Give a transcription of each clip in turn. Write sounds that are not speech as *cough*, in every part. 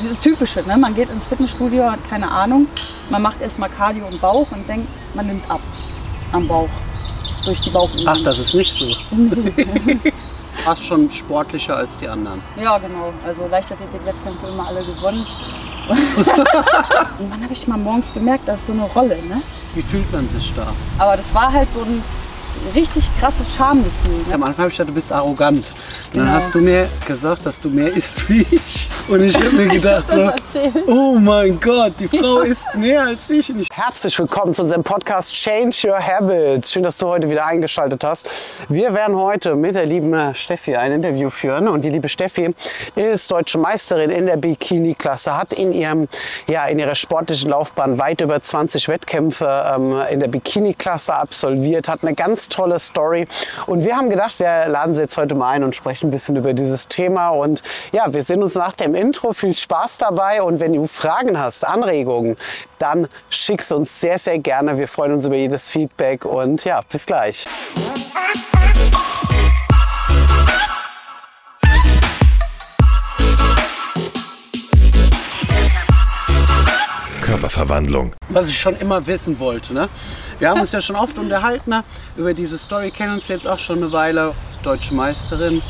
diese typische, ne? man geht ins Fitnessstudio, hat keine Ahnung, man macht erstmal Cardio im Bauch und denkt, man nimmt ab am Bauch, durch die Bauchübung. Ach, das ist nicht so. *laughs* Fast schon sportlicher als die anderen. Ja, genau. Also Leichtathletik-Wettkämpfe immer alle gewonnen. *laughs* und wann habe ich mal morgens gemerkt, da ist so eine Rolle, ne? Wie fühlt man sich da? Aber das war halt so ein richtig krasses Schamgefühl. Ne? Am Anfang habe ich gedacht, du bist arrogant. Und dann Genau. hast du mir gesagt, dass du mehr isst *laughs* wie ich. Und ich habe mir *laughs* gedacht, so, oh mein Gott, die Frau isst mehr als ich. Und ich. Herzlich willkommen zu unserem Podcast Change Your Habits. Schön, dass du heute wieder eingeschaltet hast. Wir werden heute mit der lieben Steffi ein Interview führen. Und die liebe Steffi ist deutsche Meisterin in der Bikini-Klasse, hat in, ihrem, ja, in ihrer sportlichen Laufbahn weit über 20 Wettkämpfe ähm, in der Bikini-Klasse absolviert, hat eine ganz tolle Story. Und wir haben gedacht, wir laden sie jetzt heute mal ein und sprechen ein bisschen über dieses Thema. Und ja, wir sehen uns nach dem Intro. Viel Spaß dabei. Und wenn du Fragen hast, Anregungen, dann schick sie uns sehr, sehr gerne. Wir freuen uns über jedes Feedback. Und ja, bis gleich. Körperverwandlung. was ich schon immer wissen wollte. Ne? Wir haben uns ja schon oft unterhalten ne? über diese Story, kennen uns jetzt auch schon eine Weile. Deutsche Meisterin.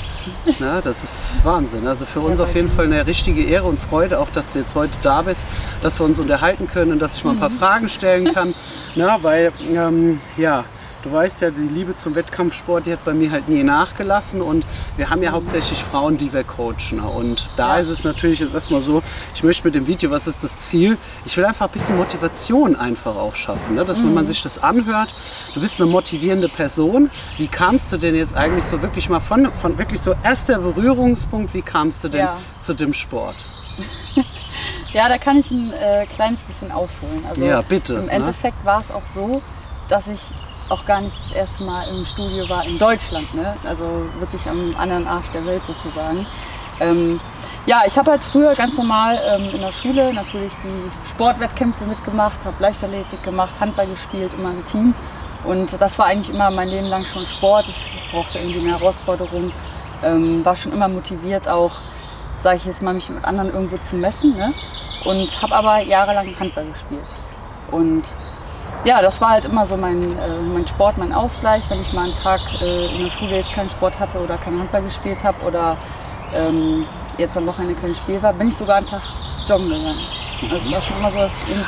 Ne? Das ist Wahnsinn. Also für uns auf jeden Fall eine richtige Ehre und Freude, auch dass du jetzt heute da bist, dass wir uns unterhalten können und dass ich mal ein paar Fragen stellen kann. Ne? Weil, ähm, ja, Du weißt ja, die Liebe zum Wettkampfsport, die hat bei mir halt nie nachgelassen und wir haben ja hauptsächlich Frauen, die wir coachen. Und da ist es natürlich jetzt erstmal so, ich möchte mit dem Video, was ist das Ziel? Ich will einfach ein bisschen Motivation einfach auch schaffen, ne? dass wenn man sich das anhört, du bist eine motivierende Person. Wie kamst du denn jetzt eigentlich so wirklich mal von, von wirklich so erster Berührungspunkt, wie kamst du denn Ja. zu dem Sport? *laughs* Ja, da kann ich ein äh, kleines bisschen ausholen. Also Ja, bitte, Im ne? Endeffekt war es auch so, dass ich auch gar nicht das erste Mal im Studio war in Deutschland. Ne? Also wirklich am anderen Arsch der Welt sozusagen. Ähm, ja, ich habe halt früher ganz normal ähm, in der Schule natürlich die Sportwettkämpfe mitgemacht, habe Leichtathletik gemacht, Handball gespielt, immer im Team. Und das war eigentlich immer mein Leben lang schon Sport. Ich brauchte irgendwie eine Herausforderung, ähm, war schon immer motiviert auch, sage ich jetzt mal, mich mit anderen irgendwo zu messen. Ne? Und habe aber jahrelang Handball gespielt. Und ja, das war halt immer so mein, äh, mein Sport, mein Ausgleich. Wenn ich mal einen Tag äh, in der Schule jetzt keinen Sport hatte oder keinen Handball gespielt habe oder ähm, jetzt am Wochenende kein Spiel war, bin ich sogar einen Tag joggen gegangen. Also war schon immer so.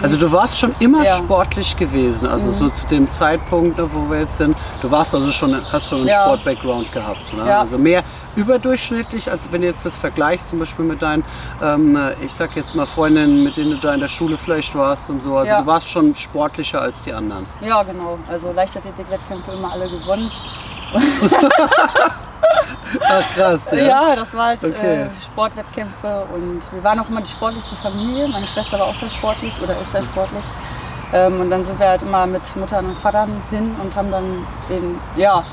Also du warst schon immer Ja. sportlich gewesen, also so zu dem Zeitpunkt, ne, wo wir jetzt sind. Du warst also schon, hast schon einen Ja. Sport-Background gehabt. Ne? Ja. Also mehr überdurchschnittlich, als wenn du jetzt das vergleichst zum Beispiel mit deinen, ähm, ich sag jetzt mal Freundinnen, mit denen du da in der Schule vielleicht warst und so. Also du warst schon sportlicher als die anderen. ja, genau. Also Leichtathletik-Wettkämpfe immer alle gewonnen. *laughs* *laughs* Ach krass, Ja, das war halt Okay. äh, Sportwettkämpfe und wir waren auch immer die sportlichste Familie. Meine Schwester war auch sehr sportlich oder ist sehr sportlich. Ähm, und dann sind wir halt immer mit Muttern und Vatern hin und haben dann den, ja,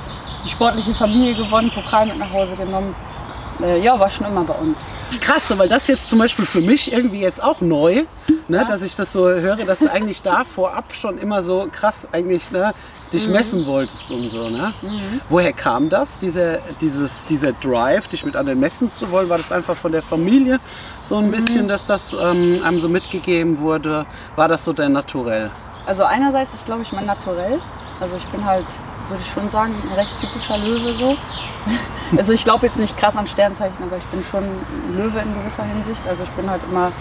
die sportliche Familie gewonnen, Pokal mit nach Hause genommen. Äh, ja, war schon immer bei uns. Krass, weil das jetzt zum Beispiel für mich irgendwie jetzt auch neu, ne, dass ich das so höre, dass eigentlich da vorab schon immer so krass eigentlich ne, dich Mhm. messen wolltest und so. Ne? Woher kam das, dieser, dieses, dieser Drive, dich mit anderen messen zu wollen? War das einfach von der Familie so Mhm. ein bisschen, dass das ähm, einem so mitgegeben wurde? War das so dein Naturell? Also einerseits ist, glaube ich, mein Naturell. Also ich bin halt, würde ich schon sagen, ein recht typischer Löwe so. *laughs* Also ich glaube jetzt nicht krass an Sternzeichen, aber ich bin schon ein Löwe in gewisser Hinsicht. Also ich bin halt immer,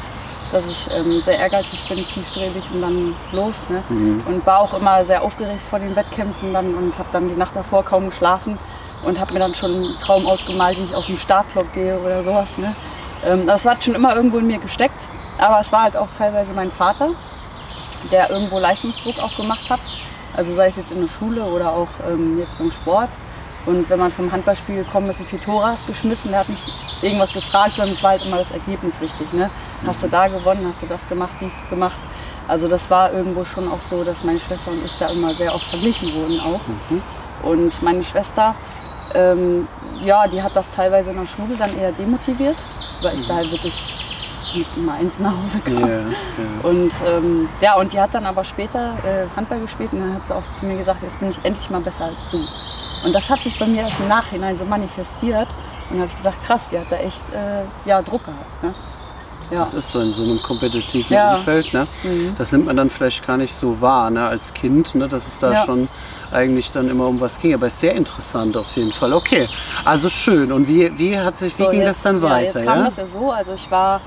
dass ich ähm, sehr ehrgeizig bin, zielstrebig und dann los. Ne? Und war auch immer sehr aufgeregt vor den Wettkämpfen dann und habe dann die Nacht davor kaum geschlafen und habe mir dann schon einen Traum ausgemalt, wie ich auf den Startblock gehe oder sowas. Ne? Ähm, das hat schon immer irgendwo in mir gesteckt. Aber es war halt auch teilweise mein Vater, der irgendwo Leistungsdruck auch gemacht hat. Also sei es jetzt in der Schule oder auch ähm, jetzt beim Sport. Und wenn man vom Handballspiel gekommen ist und vier Tore hast geschmissen, der hat mich irgendwas gefragt, sondern es war halt immer das Ergebnis wichtig. Ne? Hast du da gewonnen, hast du das gemacht, dies gemacht. Also das war irgendwo schon auch so, dass meine Schwester und ich da immer sehr oft verglichen wurden auch. Und meine Schwester, ähm, ja, die hat das teilweise in der Schule dann eher demotiviert, weil ich da halt wirklich mit Nummer eins nach Hause kam. Ja, ja. Und ähm, ja, und die hat dann aber später äh, Handball gespielt und dann hat sie auch zu mir gesagt, jetzt bin ich endlich mal besser als du. Und das hat sich bei mir erst im Nachhinein so manifestiert. Und dann habe ich gesagt, krass, die hat da echt äh, ja, Druck gehabt. Ne? Ja. Das ist so in so einem kompetitiven Ja. Umfeld. Ne? Mhm. Das nimmt man dann vielleicht gar nicht so wahr ne? als Kind, ne? dass es da Ja. schon eigentlich dann immer um was ging. Aber es ist sehr interessant auf jeden Fall. Okay, also schön. Und wie, wie, hat sich, wie So, ging jetzt- das dann ja, weiter? Jetzt kam Ja? das ja so, also ich war,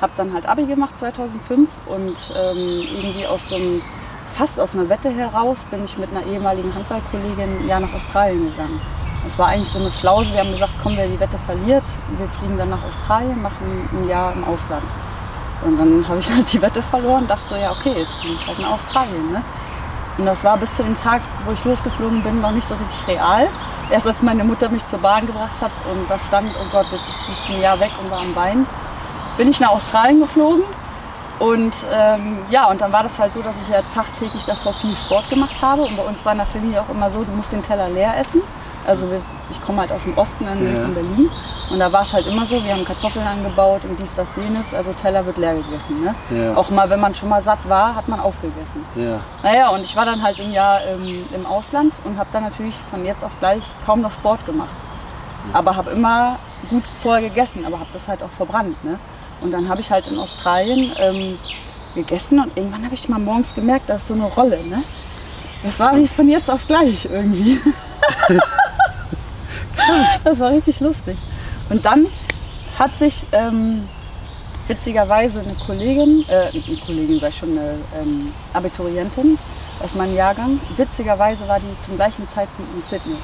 habe dann halt Abi gemacht 2005 und ähm, irgendwie aus so einem, fast aus einer Wette heraus bin ich mit einer ehemaligen Handballkollegin ein Jahr nach Australien gegangen. Das war eigentlich so eine Flause. Wir haben gesagt, komm, wer die Wette verliert, wir fliegen dann nach Australien, machen ein Jahr im Ausland. Und dann habe ich *laughs* halt die Wette verloren, dachte so, ja okay, jetzt fliege ich halt nach Australien. Ne? Und das war bis zu dem Tag, wo ich losgeflogen bin, noch nicht so richtig real. Erst als meine Mutter mich zur Bahn gebracht hat und da stand, oh Gott, jetzt ist ein Jahr weg und war am Bein, bin ich nach Australien geflogen. Und ähm, ja, und dann war das halt so, dass ich ja tagtäglich davor viel Sport gemacht habe. Und bei uns war in der Familie auch immer so, du musst den Teller leer essen. Also wir, ich komme halt aus dem Osten in Ja. von Berlin. Und da war es halt immer so, wir haben Kartoffeln angebaut und dies, das, jenes. Also Teller wird leer gegessen. Ne? Ja. Auch mal, wenn man schon mal satt war, hat man aufgegessen. Ja. Naja, und ich war dann halt ein Jahr ähm, im Ausland und habe dann natürlich von jetzt auf gleich kaum noch Sport gemacht. Aber habe immer gut vorher gegessen, aber habe das halt auch verbrannt. Ne? Und dann habe ich halt in Australien ähm, gegessen und irgendwann habe ich mal morgens gemerkt, da ist so eine Rolle. Ne? Das war wie von jetzt auf gleich irgendwie. *laughs* das war richtig lustig. Und dann hat sich ähm, witzigerweise eine Kollegin, äh, eine Kollegin, sag ich schon, eine ähm, Abiturientin aus meinem Jahrgang, witzigerweise war die zum gleichen Zeitpunkt in Sydney.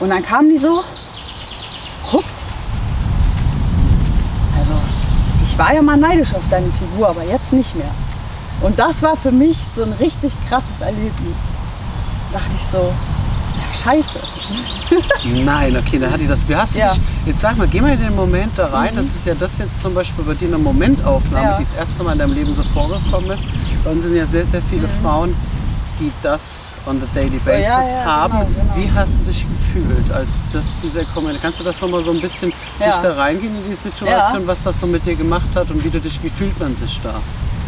Und dann kam die so, guckt. Also, ich war ja mal neidisch auf deine Figur, aber jetzt nicht mehr. Und das war für mich so ein richtig krasses Erlebnis. Da dachte ich so, ja, scheiße. Nein, okay, dann hat die das. Wie hast du Ja. Mhm. dich, jetzt sag mal, geh mal in den Moment da rein. Das ist ja das jetzt zum Beispiel bei dir eine Momentaufnahme, Ja. die das erste Mal in deinem Leben so vorgekommen ist. Bei uns sind ja sehr, sehr viele Frauen, die das on the daily basis Mhm. ja, haben. genau, genau. Wie hast du dich gefühlt, als das dieser Comment? Kannst du das nochmal so ein bisschen Ja. dich da reingehen in die Situation, was das so mit dir gemacht hat und wie du dich, wie fühlt man sich da?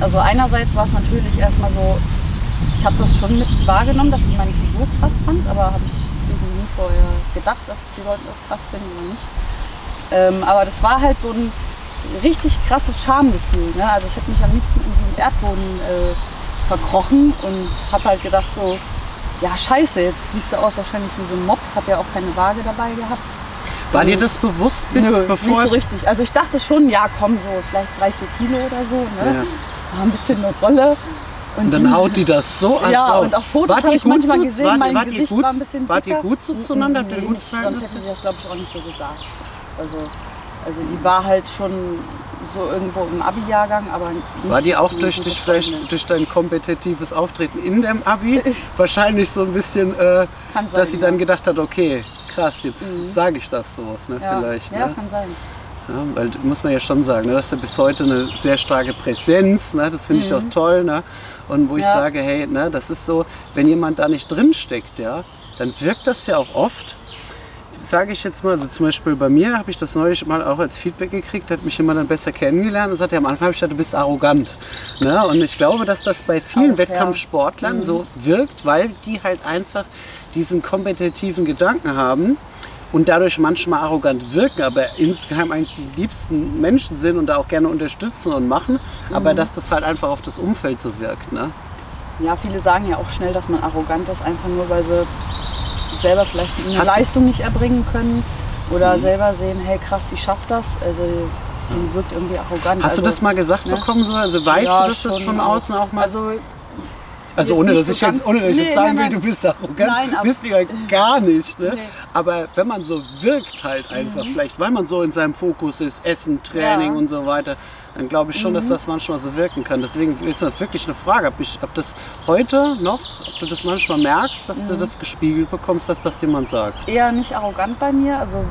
Also einerseits war es natürlich erstmal so, ich habe das schon mit wahrgenommen, dass ich meine Figur krass fand, aber habe ich irgendwie nie vorher gedacht, dass die Leute das krass finden oder nicht. Ähm, aber das war halt so ein richtig krasses Schamgefühl. Ne? Also ich habe mich am liebsten in den Erdboden äh, verkrochen und habe halt gedacht so, ja scheiße, jetzt siehst du aus wahrscheinlich wie so ein Mops, habe ja auch keine Waage dabei gehabt. War dir das bewusst, bis Nö, bevor nicht so richtig. Also ich dachte schon, ja komm, so vielleicht drei, vier Kilo oder so. Ne? Ja. War ein bisschen eine Rolle. Und dann haut die das so als Ja, raus. und auf Fotos habe ich manchmal so- gesehen, wart, mein ihr Gesicht gut, war ein bisschen Wart ihr gut so zueinander? Nee, gutes nicht, sonst hätte die das, glaube ich, auch nicht so gesagt. Also, also die war halt schon so irgendwo im Abi-Jahrgang, aber nicht War die auch so durch dich vielleicht durch dein kompetitives Auftreten in dem Abi *laughs* wahrscheinlich so ein bisschen, äh, sein, dass sie dann ja. gedacht hat, okay, krass, jetzt sage ich das so, ne, ja. vielleicht. Ja, ne? kann sein. Ja, weil muss man ja schon sagen, ne, dass du bis heute eine sehr starke Präsenz, ne, das finde ich auch toll. Ne, und wo ich Mhm. Ja. sage, hey, ne, das ist so, wenn jemand da nicht drin steckt, ja, dann wirkt das ja auch oft, sage ich jetzt mal, also zum Beispiel bei mir habe ich das neulich mal auch als Feedback gekriegt, hat mich jemand dann besser kennengelernt und sagte, am Anfang habe ich gedacht, du bist arrogant. Ne? Und ich glaube, dass das bei vielen Auch, ja. Wettkampfsportlern so wirkt, weil die halt einfach diesen kompetitiven Gedanken haben und dadurch manchmal arrogant wirken, aber insgeheim eigentlich die liebsten Menschen sind und da auch gerne unterstützen und machen, aber Mhm. dass das halt einfach auf das Umfeld so wirkt. Ne? Ja, viele sagen ja auch schnell, dass man arrogant ist, einfach nur weil sie selber vielleicht eine Hast du- Mhm. Leistung nicht erbringen können oder selber sehen, hey krass, die schafft das. Also die wirkt irgendwie arrogant. Hast also, du das mal gesagt ne? bekommen? So? Also weißt Ja, du, dass das von außen auch mal... Also, Also ohne dass so ich jetzt, ohne dass ich Nee, jetzt sagen nein, will, du bist arrogant, Nein, bist du ja *laughs* gar nicht. Ne? Nee. Mhm. Aber wenn man so wirkt halt einfach, vielleicht weil man so in seinem Fokus ist, Essen, Training Ja. Mhm. und so weiter, dann glaube ich schon, dass das manchmal so wirken kann. Deswegen ist das wirklich eine Frage, ob, ich, ob das heute noch, ob du das manchmal merkst, dass Mhm. du das gespiegelt bekommst, dass das jemand sagt. eher nicht arrogant bei mir. Also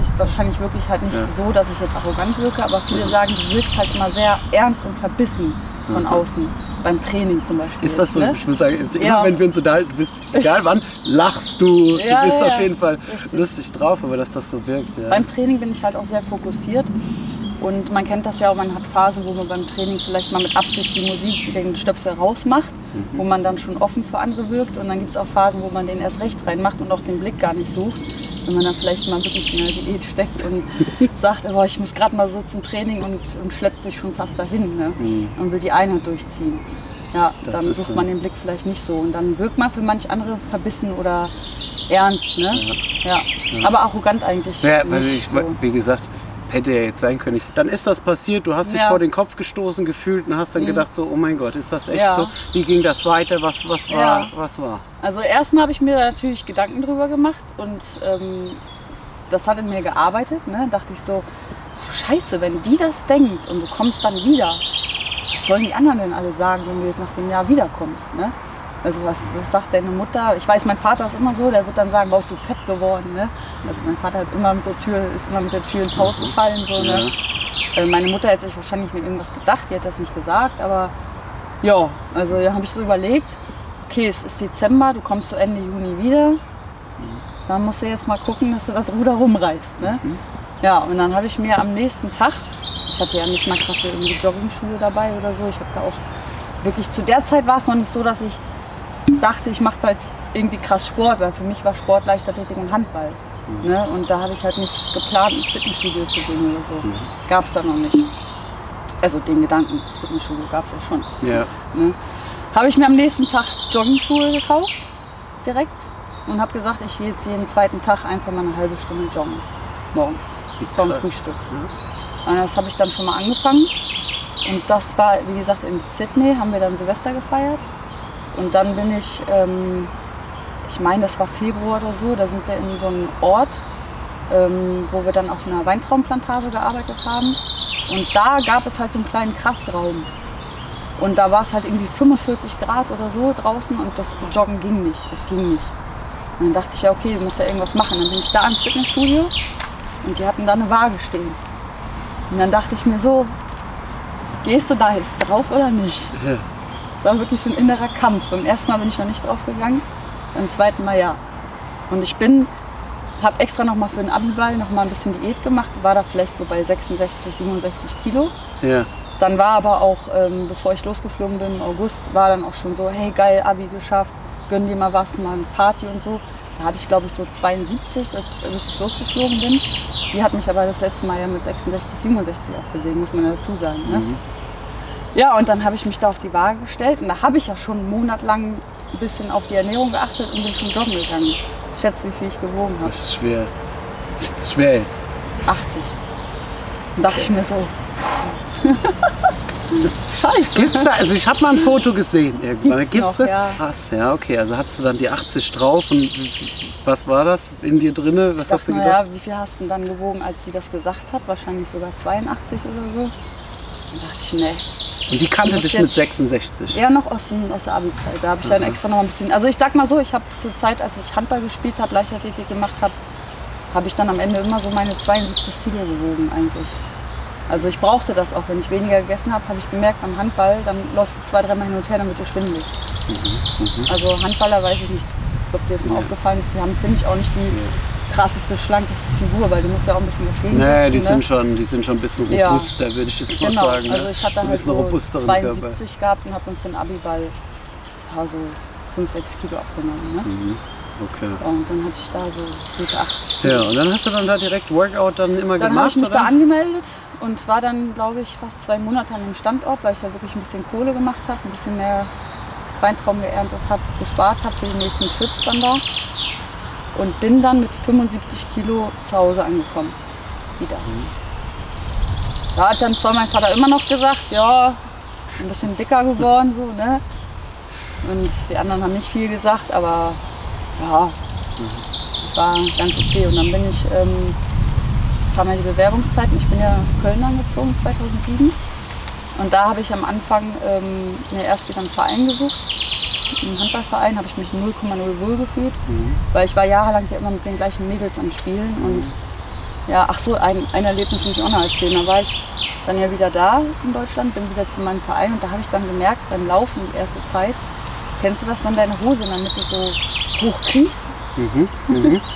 ich wahrscheinlich wirklich halt nicht Ja. so, dass ich jetzt arrogant wirke, aber viele sagen, du wirkst halt immer sehr ernst und verbissen von außen. Beim Training zum Beispiel. Ist das so? Ne? Ich muss sagen, immer Ja. wenn wir uns unterhalten, du bist, egal wann, lachst du, Ja, du bist ja, auf jeden Fall lustig drauf, aber dass das so wirkt. Ja. Beim Training bin ich halt auch sehr fokussiert. Und man kennt das ja auch, man hat Phasen, wo man beim Training vielleicht mal mit Absicht die Musik, den Stöpsel rausmacht, wo man dann schon offen für andere wirkt. Und dann gibt es auch Phasen, wo man den erst recht reinmacht und auch den Blick gar nicht sucht. Wenn man dann vielleicht mal wirklich in der Diät steckt und *laughs* sagt, oh, ich muss gerade mal so zum Training und, und schleppt sich schon fast dahin ne? und will die Einheit durchziehen. Ja, Das dann sucht man den Blick vielleicht nicht so. Und dann wirkt man für manch andere verbissen oder ernst. Ne? Ja. Aber arrogant eigentlich. Ja, weil ich, so. wie gesagt, hätte ja jetzt sein können. Dann ist das passiert, du hast dich Ja. vor den Kopf gestoßen gefühlt und hast dann gedacht so, oh mein Gott, ist das echt Ja. so? Wie ging das weiter? Was, was war? Ja. Was war? Also erstmal habe ich mir natürlich Gedanken drüber gemacht und ähm, das hat in mir gearbeitet. Ne? Dachte ich so, scheiße, wenn die das denkt und du kommst dann wieder, was sollen die anderen denn alle sagen, wenn du jetzt nach dem Jahr wiederkommst? Ne? Also was, was sagt deine Mutter? Ich weiß, mein Vater ist immer so, der wird dann sagen, warum bist du fett geworden? Ne? Also mein Vater hat immer mit der Tür, ist immer mit der Tür ins Haus gefallen. So, ne? Äh, Meine Mutter hätte sich wahrscheinlich mit irgendwas gedacht, die hat das nicht gesagt, aber ja, also da habe ich so überlegt, okay, es ist Dezember, du kommst so Ende Juni wieder, dann musst du jetzt mal gucken, dass du das Ruder rumreißt. Ne? Ja, und dann habe ich mir am nächsten Tag, ich hatte ja nicht mal gerade irgendwie Joggingschuhe dabei oder so, ich habe da auch wirklich, zu der Zeit war es noch nicht so, dass ich dachte, ich mache da jetzt irgendwie krass Sport, weil für mich war Sport Leichtathletik und Handball. Ne? Und da habe ich halt nicht geplant, ins Fitnessstudio zu gehen oder so. Gab es da noch nicht. Also den Gedanken, Fitnessstudio gab es ja schon. Ja. Ne? Habe ich mir am nächsten Tag Joggingschuhe gekauft, direkt. Und habe gesagt, ich gehe jetzt jeden zweiten Tag einfach mal eine halbe Stunde joggen. Morgens. Krass. Frühstück. Und das habe ich dann schon mal angefangen. Und das war, wie gesagt, in Sydney haben wir dann Silvester gefeiert. Und dann bin ich, ähm, ich meine, das war Februar oder so, da sind wir in so einem Ort, ähm, wo wir dann auf einer Weintraumplantage gearbeitet haben. Und da gab es halt so einen kleinen Kraftraum. Und da war es halt irgendwie 45 Grad oder so draußen und das Joggen ging nicht. Es ging nicht. Und dann dachte ich, ja, okay, du musst ja irgendwas machen. Dann bin ich da ins Fitnessstudio und die hatten da eine Waage stehen. Und dann dachte ich mir so, gehst du da jetzt drauf oder nicht? Ja. Es war wirklich so ein innerer Kampf. Beim ersten Mal bin ich noch nicht drauf gegangen, beim zweiten Mal ja. Und ich bin, habe extra noch mal für den Abiball noch mal ein bisschen Diät gemacht, war da vielleicht so bei 66, 67 Kilo. Ja. Dann war aber auch, ähm, bevor ich losgeflogen bin im August, war dann auch schon so, hey geil, Abi geschafft, gönn dir mal was, mal eine Party und so. Da hatte ich glaube ich so 72, bis, bis ich losgeflogen bin. Die hat mich aber das letzte Mal ja mit 66, 67 auch gesehen, muss man dazu sagen. Ne? Ja, und dann habe ich mich da auf die Waage gestellt und da habe ich ja schon einen Monat lang ein bisschen auf die Ernährung geachtet und bin schon joggen gegangen. Ich schätze, wie viel ich gewogen habe. Das ist schwer. Das ist schwer jetzt. 80. Und dachte ich mir so, *laughs* scheiße. Gibt's da, also ich habe mal ein Foto gesehen irgendwann. Gibt's Gibt's noch, das? ja. Krass, ja, okay. Also hast du dann die 80 drauf und was war das in dir drinne? Was Ich hast dachte, du gedacht? ja, wie viel hast du dann gewogen, als sie das gesagt hat? Wahrscheinlich sogar 82 oder so. Dann dachte ich, nee. Und die kannte dich mit 66. Eher noch aus, aus der Abi-Zeit. Da habe ich dann extra noch ein bisschen. Also ich sag mal so, ich habe zur Zeit, als ich Handball gespielt habe, Leichtathletik gemacht habe, habe ich dann am Ende immer so meine 72 Kilo gewogen eigentlich. Also ich brauchte das auch. Wenn ich weniger gegessen habe, habe ich gemerkt beim Handball, dann läufst du zwei, dreimal hin und her, dann wird dir schwindelig. Also Handballer weiß ich nicht, ob dir das mal aufgefallen ist. Die haben, finde ich, auch nicht die krasseste, schlankeste Figur, weil du musst ja auch ein bisschen was gegen Nee, die ne? sind schon, die sind schon ein bisschen Ja. robuster, würde ich jetzt mal Genau, sagen. ne? also ich hatte so ein halt bisschen so robusteren Körper. 72 gehabt und habe dann für den Abiball ja, so 5, 6 Kilo abgenommen. Ne? Mhm. Okay. Und dann hatte ich da so gute 80 Kilo. Ja, und dann hast du dann da direkt Workout dann immer Dann habe gemacht, ich mich oder? da angemeldet und war dann, glaube ich, fast zwei Monate an dem Standort, weil ich da wirklich ein bisschen Kohle gemacht habe, ein bisschen mehr Weintraum geerntet habe, gespart habe für die nächsten Trips dann da. Und bin dann mit 75 Kilo zu Hause angekommen. Wieder. Da hat dann zwar mein Vater immer noch gesagt, ja, ein bisschen dicker geworden, so, ne? Und die anderen haben nicht viel gesagt, aber ja, es war ganz okay. Und dann bin ich, ähm, kam ja die Bewerbungszeit und ich bin ja Köln angezogen 2007. Und da habe ich am Anfang ähm, mir erst wieder einen Verein gesucht. Einen Handballverein habe ich mich 0,0 wohl gefühlt, weil ich war jahrelang ja immer mit den gleichen Mädels am Spielen. Und ja, ach so, ein, ein Erlebnis muss ich auch noch erzählen. Da war ich dann ja wieder da in Deutschland, bin wieder zu meinem Verein und da habe ich dann gemerkt, beim Laufen die erste Zeit, kennst du das, wenn deine Hose in der Mitte so hochkriecht? Mhm. Mhm. *laughs*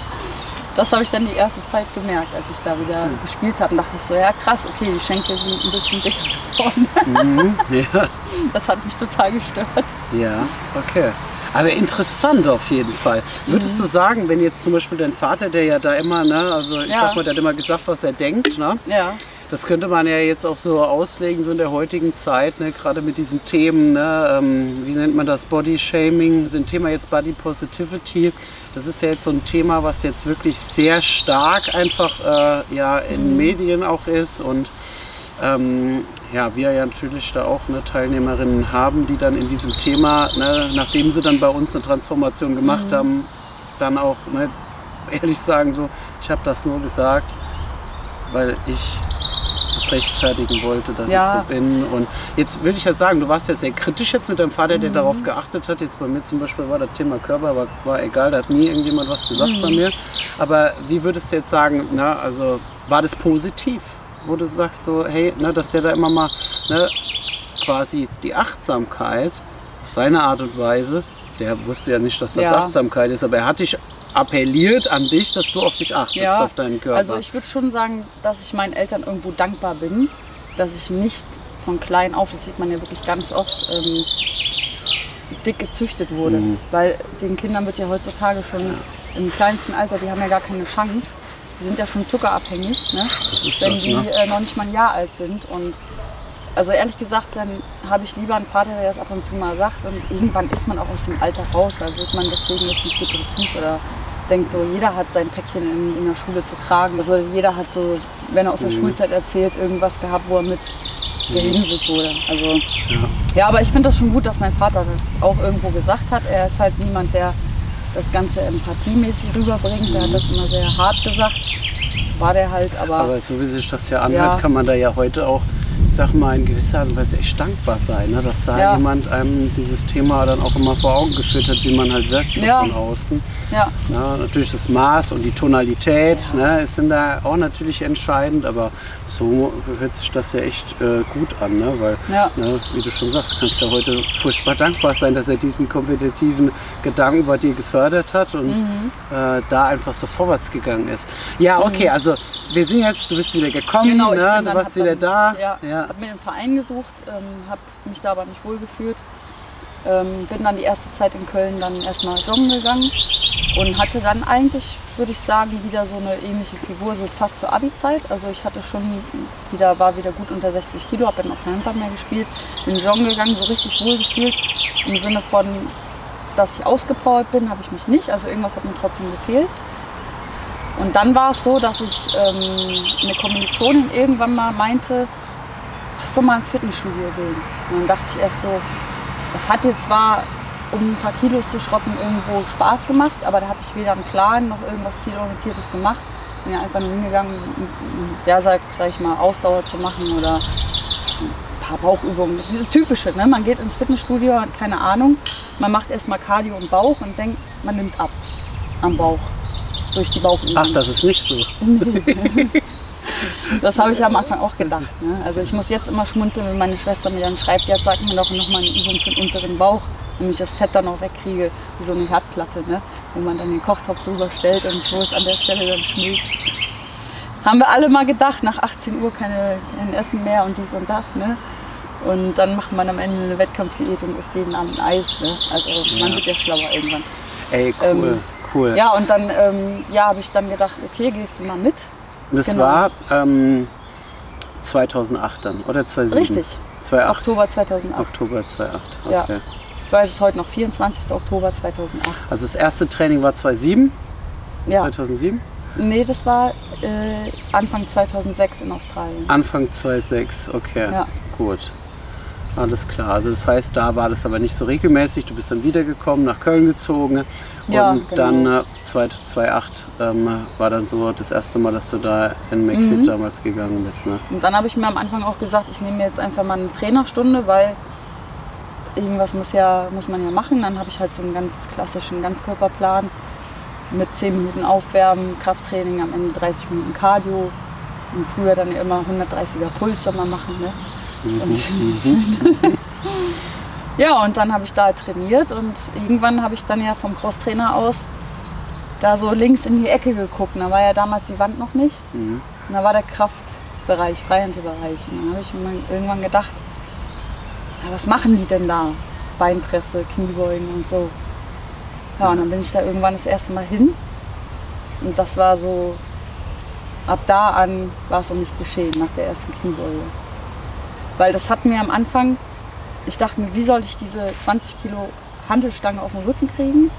das habe ich dann die erste Zeit gemerkt, als ich da wieder Hm. gespielt habe. Und dachte ich so, ja krass, okay, die Schenkel sind ein bisschen dicker geworden. Mhm. Ja. *laughs* Das hat mich total gestört. Ja, okay. Aber interessant auf jeden Fall. Würdest Mhm. du sagen, wenn jetzt zum Beispiel dein Vater, der ja da immer, ne, also ich Ja. sag mal, der hat immer gesagt, was er denkt, ne? Ja. Das könnte man ja jetzt auch so auslegen, so in der heutigen Zeit, ne, gerade mit diesen Themen, ne, ähm, wie nennt man das, Body Shaming, sind Thema jetzt Body Positivity. Das ist ja jetzt so ein Thema, was jetzt wirklich sehr stark einfach äh, ja, in Medien auch ist und ähm, ja, wir ja natürlich da auch ne, Teilnehmerinnen haben, die dann in diesem Thema, ne, nachdem sie dann bei uns eine Transformation gemacht haben, dann auch ne, ehrlich sagen, so, ich habe das nur gesagt, weil ich rechtfertigen wollte, dass Ja. ich so bin. Und jetzt würde ich ja sagen, du warst ja sehr kritisch jetzt mit deinem Vater, der darauf geachtet hat. Jetzt bei mir zum Beispiel war das Thema Körper, aber war egal, da hat nie irgendjemand was gesagt bei mir. Aber wie würdest du jetzt sagen, na, also war das positiv? Wo du sagst so, hey, ne, dass der da immer mal ne, quasi die Achtsamkeit auf seine Art und Weise, der wusste ja nicht, dass das Ja. Achtsamkeit ist, aber er hat dich appelliert an dich, dass du auf dich achtest, Ja, auf deinen Körper. Also ich würde schon sagen, dass ich meinen Eltern irgendwo dankbar bin, dass ich nicht von klein auf, das sieht man ja wirklich ganz oft, ähm, dick gezüchtet wurde. Mhm. Weil den Kindern wird ja heutzutage schon im kleinsten Alter, die haben ja gar keine Chance. Die sind ja schon zuckerabhängig, ne? Wenn das, die ne? äh, noch nicht mal ein Jahr alt sind. Und also ehrlich gesagt, dann habe ich lieber einen Vater, der das ab und zu mal sagt. Und irgendwann ist man auch aus dem Alter raus. Also wird man deswegen jetzt nicht depressiv oder denkt so, jeder hat sein Päckchen in, in der Schule zu tragen. Also jeder hat so, wenn er aus der Mhm. Schulzeit erzählt, irgendwas gehabt, wo er mit gehänselt wurde. Also ja, aber ich finde das schon gut, dass mein Vater das auch irgendwo gesagt hat. Er ist halt niemand, der das Ganze empathiemäßig rüberbringt. Der hat das immer sehr hart gesagt. War der halt, aber, Aber so wie sich das ja anhört, Ja. kann man da ja heute auch, sag mal, in gewisser Art und Weise echt dankbar sein, ne? dass da Ja. jemand einem dieses Thema dann auch immer vor Augen geführt hat, wie man halt wirkt Ja. von außen. ja, Ja, natürlich das Maß und die Tonalität ne, sind da auch natürlich entscheidend, aber so hört sich das ja echt äh, gut an, ne? weil, Ja. ne, wie du schon sagst, kannst ja heute furchtbar dankbar sein, dass er diesen kompetitiven Gedanken bei dir gefördert hat und Mhm. äh, da einfach so vorwärts gegangen ist. Ja, okay, also wir sind jetzt, du bist wieder gekommen, Genau, ne? du warst wieder da. Ja, Ja. Habe mir einen Verein gesucht, ähm, habe mich da aber nicht wohl gefühlt. Ähm, bin dann die erste Zeit in Köln dann erstmal joggen gegangen und hatte dann eigentlich, würde ich sagen, wieder so eine ähnliche Figur, so fast zur Abi-Zeit. Also ich hatte schon wieder, war wieder gut unter 60 Kilo, habe dann auch kein Handball mehr gespielt, bin joggen gegangen, so richtig wohl gefühlt. Im Sinne von, dass ich ausgepowert bin, habe ich mich nicht. Also irgendwas hat mir trotzdem gefehlt. Und dann war es so, dass ich ähm, eine Kommilitonin irgendwann mal meinte, lass doch mal ins Fitnessstudio gehen. Und dann dachte ich erst so, das hat jetzt zwar, um ein paar Kilos zu schroppen, irgendwo Spaß gemacht, aber da hatte ich weder einen Plan noch irgendwas Zielorientiertes gemacht. Bin ja einfach nur hingegangen, ja, sag, sag ich mal, Ausdauer zu machen oder ein paar Bauchübungen. Diese typische, ne? man geht ins Fitnessstudio, hat keine Ahnung, man macht erstmal Cardio und Bauch und denkt, man nimmt ab am Bauch durch die Bauchübungen. Ach, das ist nicht so. *laughs* *laughs* Das habe ich am Anfang auch gedacht. Ne? Also ich muss jetzt immer schmunzeln, wenn meine Schwester mir dann schreibt, jetzt sag mir doch noch mal eine Übung für den unteren Bauch, damit ich das Fett dann auch wegkriege, wie so eine Herdplatte, ne? wo man dann den Kochtopf drüber stellt und so ist an der Stelle dann schmilzt. Haben wir alle mal gedacht, nach 18 Uhr keine, kein Essen mehr und dies und das. Ne? Und dann macht man am Ende eine Wettkampfdiät und isst jeden Abend Eis. Ne? Also man Ja. wird ja schlauer irgendwann. Ey, cool, Ähm, cool. Ja, und dann ähm, ja, habe ich dann gedacht, okay, gehst du mal mit. Das genau. war ähm, 2008 dann, oder 2007? Richtig, 2008. Oktober 2008. Oktober 2008, Ja. okay. Ich weiß es heute noch, 24. Oktober 2008. Also das erste Training war 2007, Ja, 2007, nee, das war äh, Anfang 2006 in Australien. Anfang 2006, okay, Ja. gut. Alles klar, also das heißt, da war das aber nicht so regelmäßig. Du bist dann wiedergekommen, nach Köln gezogen Ja, und genau. dann äh, 2008 ähm, war dann so das erste Mal, dass du da in McFit Mhm. damals gegangen bist. Ne? Und dann habe ich mir am Anfang auch gesagt, ich nehme mir jetzt einfach mal eine Trainerstunde, weil irgendwas muss, ja, muss man ja machen. Dann habe ich halt so einen ganz klassischen Ganzkörperplan mit 10 Minuten Aufwärmen, Krafttraining, am Ende 30 Minuten Cardio. Und früher dann immer 130er Puls soll man machen. Ne? Und *laughs* *laughs* ja, und dann habe ich da trainiert und irgendwann habe ich dann ja vom Crosstrainer aus da so links in die Ecke geguckt. Und da war ja damals die Wand noch nicht. Mhm. Und da war der Kraftbereich, Freihandelbereich. Und dann habe ich mir irgendwann gedacht, ja, was machen die denn da? Beinpresse, Kniebeugen und so. Ja, und dann bin ich da irgendwann das erste Mal hin. Und das war so, ab da an war es um mich geschehen, nach der ersten Kniebeuge. Weil das hat mir am Anfang, ich dachte mir, wie soll ich diese 20 Kilo Handelstange auf den Rücken kriegen?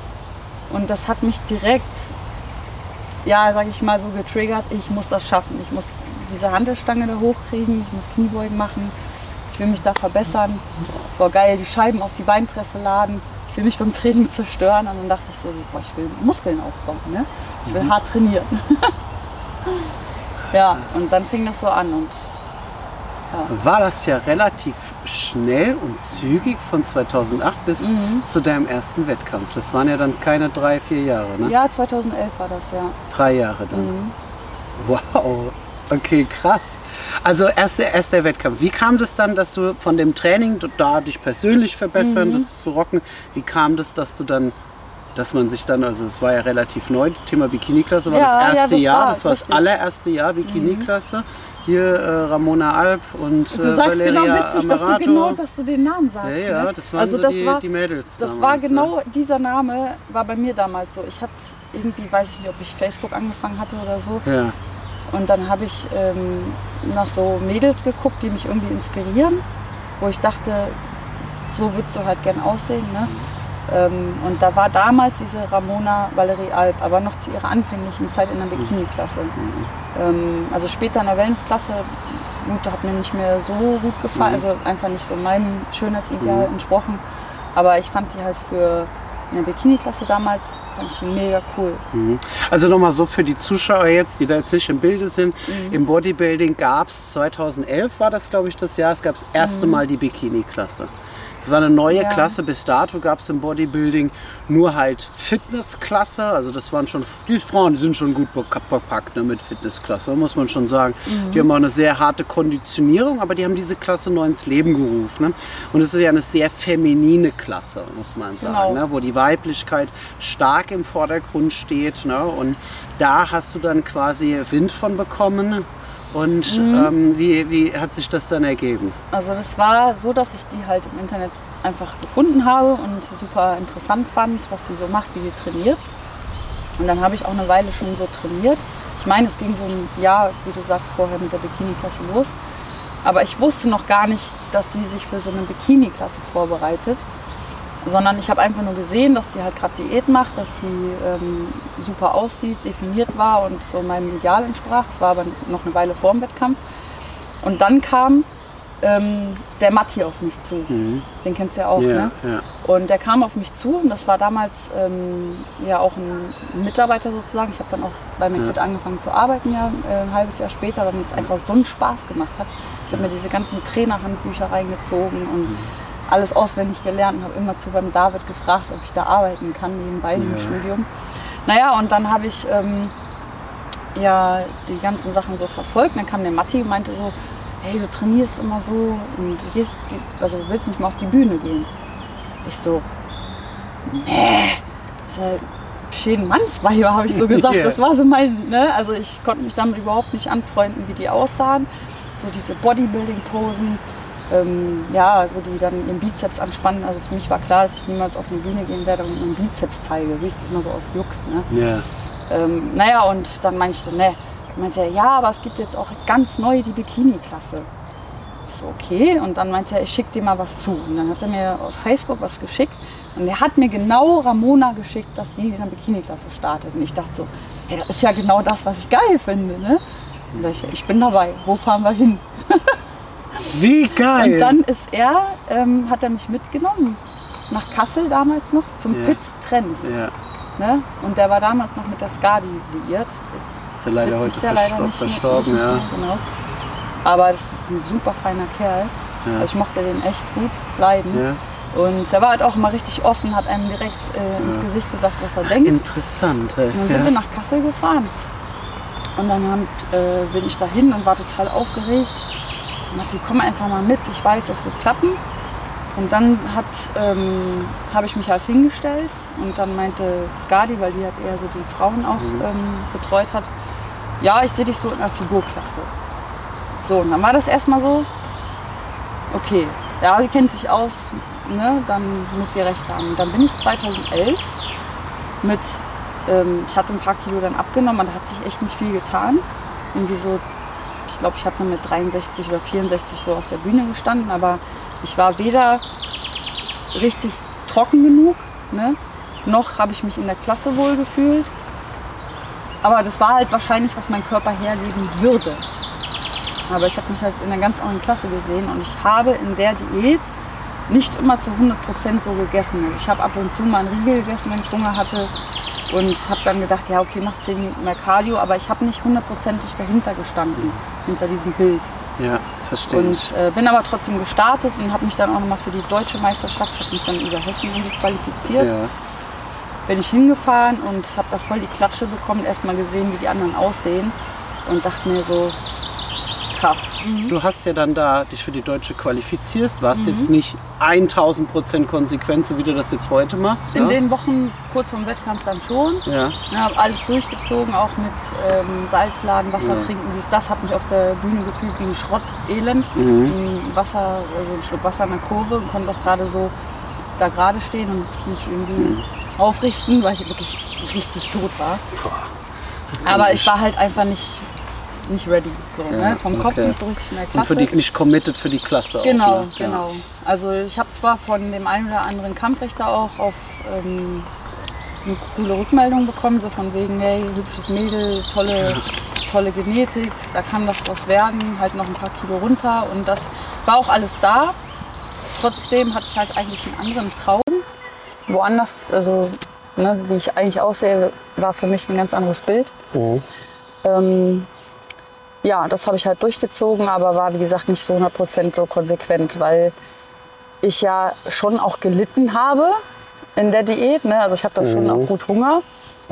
Und das hat mich direkt, ja, sag ich mal so getriggert, ich muss das schaffen. Ich muss diese Handelstange da hochkriegen, ich muss Kniebeugen machen, ich will mich da verbessern. Boah, geil, die Scheiben auf die Beinpresse laden, ich will mich beim Training zerstören. Und dann dachte ich so, boah, ich will Muskeln aufbauen, ne? ich will hart trainieren. *laughs* ja, und dann fing das so an und War das ja relativ schnell und zügig von 2008 bis Mhm. zu deinem ersten Wettkampf. Das waren ja dann keine drei, vier Jahre, ne? ja, 2011 war das, ja. Drei Jahre dann. Mhm. Wow, okay, krass. Also erst der, erst der Wettkampf. Wie kam das dann, dass du von dem Training da dich persönlich verbessern, Mhm. das zu rocken, wie kam das, dass du dann, dass man sich dann, also es war ja relativ neu, Thema Bikini-Klasse war Ja, das ja, erste das Jahr, war das war das richtig. Mhm. allererste Jahr Bikini-Klasse. Hier äh, Ramona Alp und Du äh, sagst Valeria genau witzig, dass du genau, dass du den Namen sagst. ja, ja, ne? das waren also so das die, war, die Mädels Das damals, war ne? genau, dieser Name war bei mir damals so. Ich hatte irgendwie, weiß ich nicht, ob ich Facebook angefangen hatte oder so. Ja. Und dann habe ich ähm, nach so Mädels geguckt, die mich irgendwie inspirieren, wo ich dachte, so würdest du halt gern aussehen. Ne? Ähm, und da war damals diese Ramona Valerie Alp, aber noch zu ihrer anfänglichen Zeit in der Bikini-Klasse. Ähm, also später in der Wellness-Klasse, gut, hat mir nicht mehr so gut gefallen, Mhm. also einfach nicht so meinem Schönheitsideal entsprochen. Aber ich fand die halt für in der Bikini-Klasse damals, fand ich die mega cool. Mhm. Also nochmal so für die Zuschauer jetzt, die da jetzt nicht im Bilde sind. Mhm. Im Bodybuilding gab es 2011 war das glaube ich das Jahr, es gab das erste Mal die Bikini-Klasse. Es war eine neue. Ja. Klasse, bis dato gab es im Bodybuilding nur halt Fitnessklasse. Also das waren schon, die Frauen die sind schon gut bepackt ne, mit Fitnessklasse, muss man schon sagen. Mhm. Die haben auch eine sehr harte Konditionierung, aber die haben diese Klasse neu ins Leben gerufen. Ne? Und es ist ja eine sehr feminine Klasse, muss man sagen, Genau. ne? wo die Weiblichkeit stark im Vordergrund steht. Ne? Und da hast du dann quasi Wind von bekommen. Und Mhm. ähm, wie, wie hat sich das dann ergeben? Also das war so, dass ich die halt im Internet einfach gefunden habe und super interessant fand, was sie so macht, wie sie trainiert. Und dann habe ich auch eine Weile schon so trainiert. Ich meine, es ging so ein Jahr, wie du sagst, vorher mit der Bikini-Klasse los. Aber ich wusste noch gar nicht, dass sie sich für so eine Bikini-Klasse vorbereitet. Sondern ich habe einfach nur gesehen, dass sie halt gerade Diät macht, dass sie ähm, super aussieht, definiert war und so meinem Ideal entsprach. Es war aber noch eine Weile vor dem Wettkampf. Und dann kam ähm, der Matti auf mich zu. Den kennst du ja auch, ja, ne? ja. Und der kam auf mich zu und das war damals ähm, ja auch ein Mitarbeiter sozusagen. Ich habe dann auch bei McFit angefangen zu arbeiten, ja, äh, ein halbes Jahr später, weil mir das einfach so einen Spaß gemacht hat. Ich habe mir diese ganzen Trainerhandbücher reingezogen und alles auswendig gelernt und habe immer zu beim David gefragt, ob ich da arbeiten kann, nebenbei im Ja. Studium. Naja, und dann habe ich ähm, ja die ganzen Sachen so verfolgt. Dann kam der Matti und meinte so, hey, du trainierst immer so und du gehst, also du willst nicht mal auf die Bühne gehen. Ich so, nee, das ist ja Schädenmannsweiber, habe ich so gesagt. *laughs* Das war so mein, ne? Also ich konnte mich damit überhaupt nicht anfreunden, wie die aussahen. So diese Bodybuilding-Posen, ähm, ja, wo die dann ihren Bizeps anspannen. Also für mich war klar, dass ich niemals auf eine Bühne gehen werde und meinen Bizeps zeige. Höchstens mal so aus Jux, ne? ja. Ähm, naja, und dann meinte ich so, ne. Meinte er, ja, aber es gibt jetzt auch ganz neu die Bikini-Klasse. Ich so, okay. Und dann meinte er, ich schicke dir mal was zu. Und dann hat er mir auf Facebook was geschickt. Und er hat mir genau Ramona geschickt, dass sie in der Bikini-Klasse startet. Und ich dachte so, hey, das ist ja genau das, was ich geil finde. Ne? Und ich, ich bin dabei. Wo fahren wir hin? Wie geil! Und dann ist er, ähm, hat er mich mitgenommen nach Kassel damals noch zum Ja. Pit Trends. ja, Ne? Und der war damals noch mit der Skadi liiert. ist ja leider heute ja leider verstor- mehr. verstorben, Nicht ja. mehr, Genau. Aber das ist ein super feiner Kerl. Ja. Also ich mochte den echt gut leiden. ja. Und er war halt auch immer richtig offen, hat einem direkt äh, ins Gesicht gesagt, was er denkt. Interessant. hey. Und dann sind Ja. wir nach Kassel gefahren. Und dann haben, äh, bin ich dahin und war total aufgeregt. Und Matti, komm einfach mal mit, ich weiß, das wird klappen. Und dann ähm, habe ich mich halt hingestellt und dann meinte Skadi, weil die halt eher so die Frauen auch ähm, betreut hat, ja, ich sehe dich so in der Figurklasse. So, und dann war das erstmal so, okay, ja, sie kennt sich aus, ne, dann muss sie recht haben. Und dann bin ich 2011 mit, ähm, ich hatte ein paar Kilo dann abgenommen, und da hat sich echt nicht viel getan. Irgendwie so, ich glaube, ich habe dann mit 63 oder 64 so auf der Bühne gestanden, aber ich war weder richtig trocken genug, ne, noch habe ich mich in der Klasse wohl gefühlt. Aber das war halt wahrscheinlich, was mein Körper hergeben würde. Aber ich habe mich halt in einer ganz anderen Klasse gesehen und ich habe in der Diät nicht immer zu 100% so gegessen. Also ich habe ab und zu mal einen Riegel gegessen, wenn ich Hunger hatte und habe dann gedacht, ja okay, mach 10 Minuten mehr Cardio, aber ich habe nicht hundertprozentig dahinter gestanden, hinter diesem Bild. Ja, das verstehe Und ich. äh, bin aber trotzdem gestartet und habe mich dann auch nochmal für die deutsche Meisterschaft, habe mich dann über Hessen irgendwie qualifiziert, Ja. bin ich hingefahren und habe da voll die Klatsche bekommen, erstmal gesehen, wie die anderen aussehen und dachte mir so, krass. Du hast ja dann da dich für die Deutsche qualifizierst, warst Mhm. jetzt nicht 1000 Prozent konsequent, so wie du das jetzt heute machst. In ja? den Wochen kurz vorm Wettkampf dann schon. ja. Ja, habe alles durchgezogen, auch mit ähm, Salzladen, Wasser Ja. trinken, dies, das. Hat mich auf der Bühne gefühlt wie ein Schrott-Elend. Mhm. Ein Wasser, also ein Schluck Wasser in der Kurve und konnte auch gerade so da gerade stehen und mich irgendwie Mhm. aufrichten, weil ich wirklich richtig tot war. Aber ich war halt einfach nicht, nicht ready. So, Ja, ne? Vom Kopf okay. nicht so richtig in der Und Klasse. für die nicht committed für die Klasse. Genau, auch, ne? Ja. genau. Also ich habe zwar von dem einen oder anderen Kampfrichter auch auf ähm, eine coole Rückmeldung bekommen, so von wegen, hey, hübsches Mädel, tolle, *laughs* tolle Genetik, da kann was draus werden, halt noch ein paar Kilo runter und das war auch alles da. Trotzdem hatte ich halt eigentlich einen anderen Traum. Woanders, also ne, wie ich eigentlich aussehe, war für mich ein ganz anderes Bild. Ähm, ja, das habe ich halt durchgezogen, aber war wie gesagt nicht so 100% so konsequent, weil ich ja schon auch gelitten habe in der Diät. Ne? Also ich habe da schon auch gut Hunger,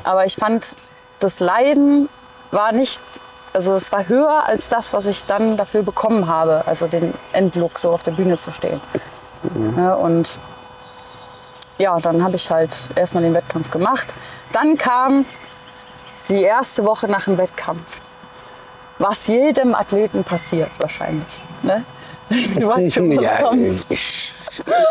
aber ich fand, das Leiden war nicht, also es war höher als das, was ich dann dafür bekommen habe, also den Endlook so auf der Bühne zu stehen. Ne? Und ja, dann habe ich halt erstmal den Wettkampf gemacht. Dann kam die erste Woche nach dem Wettkampf. Was jedem Athleten passiert wahrscheinlich. Ne? *laughs* Du weißt schon, was ja, kommt. ich,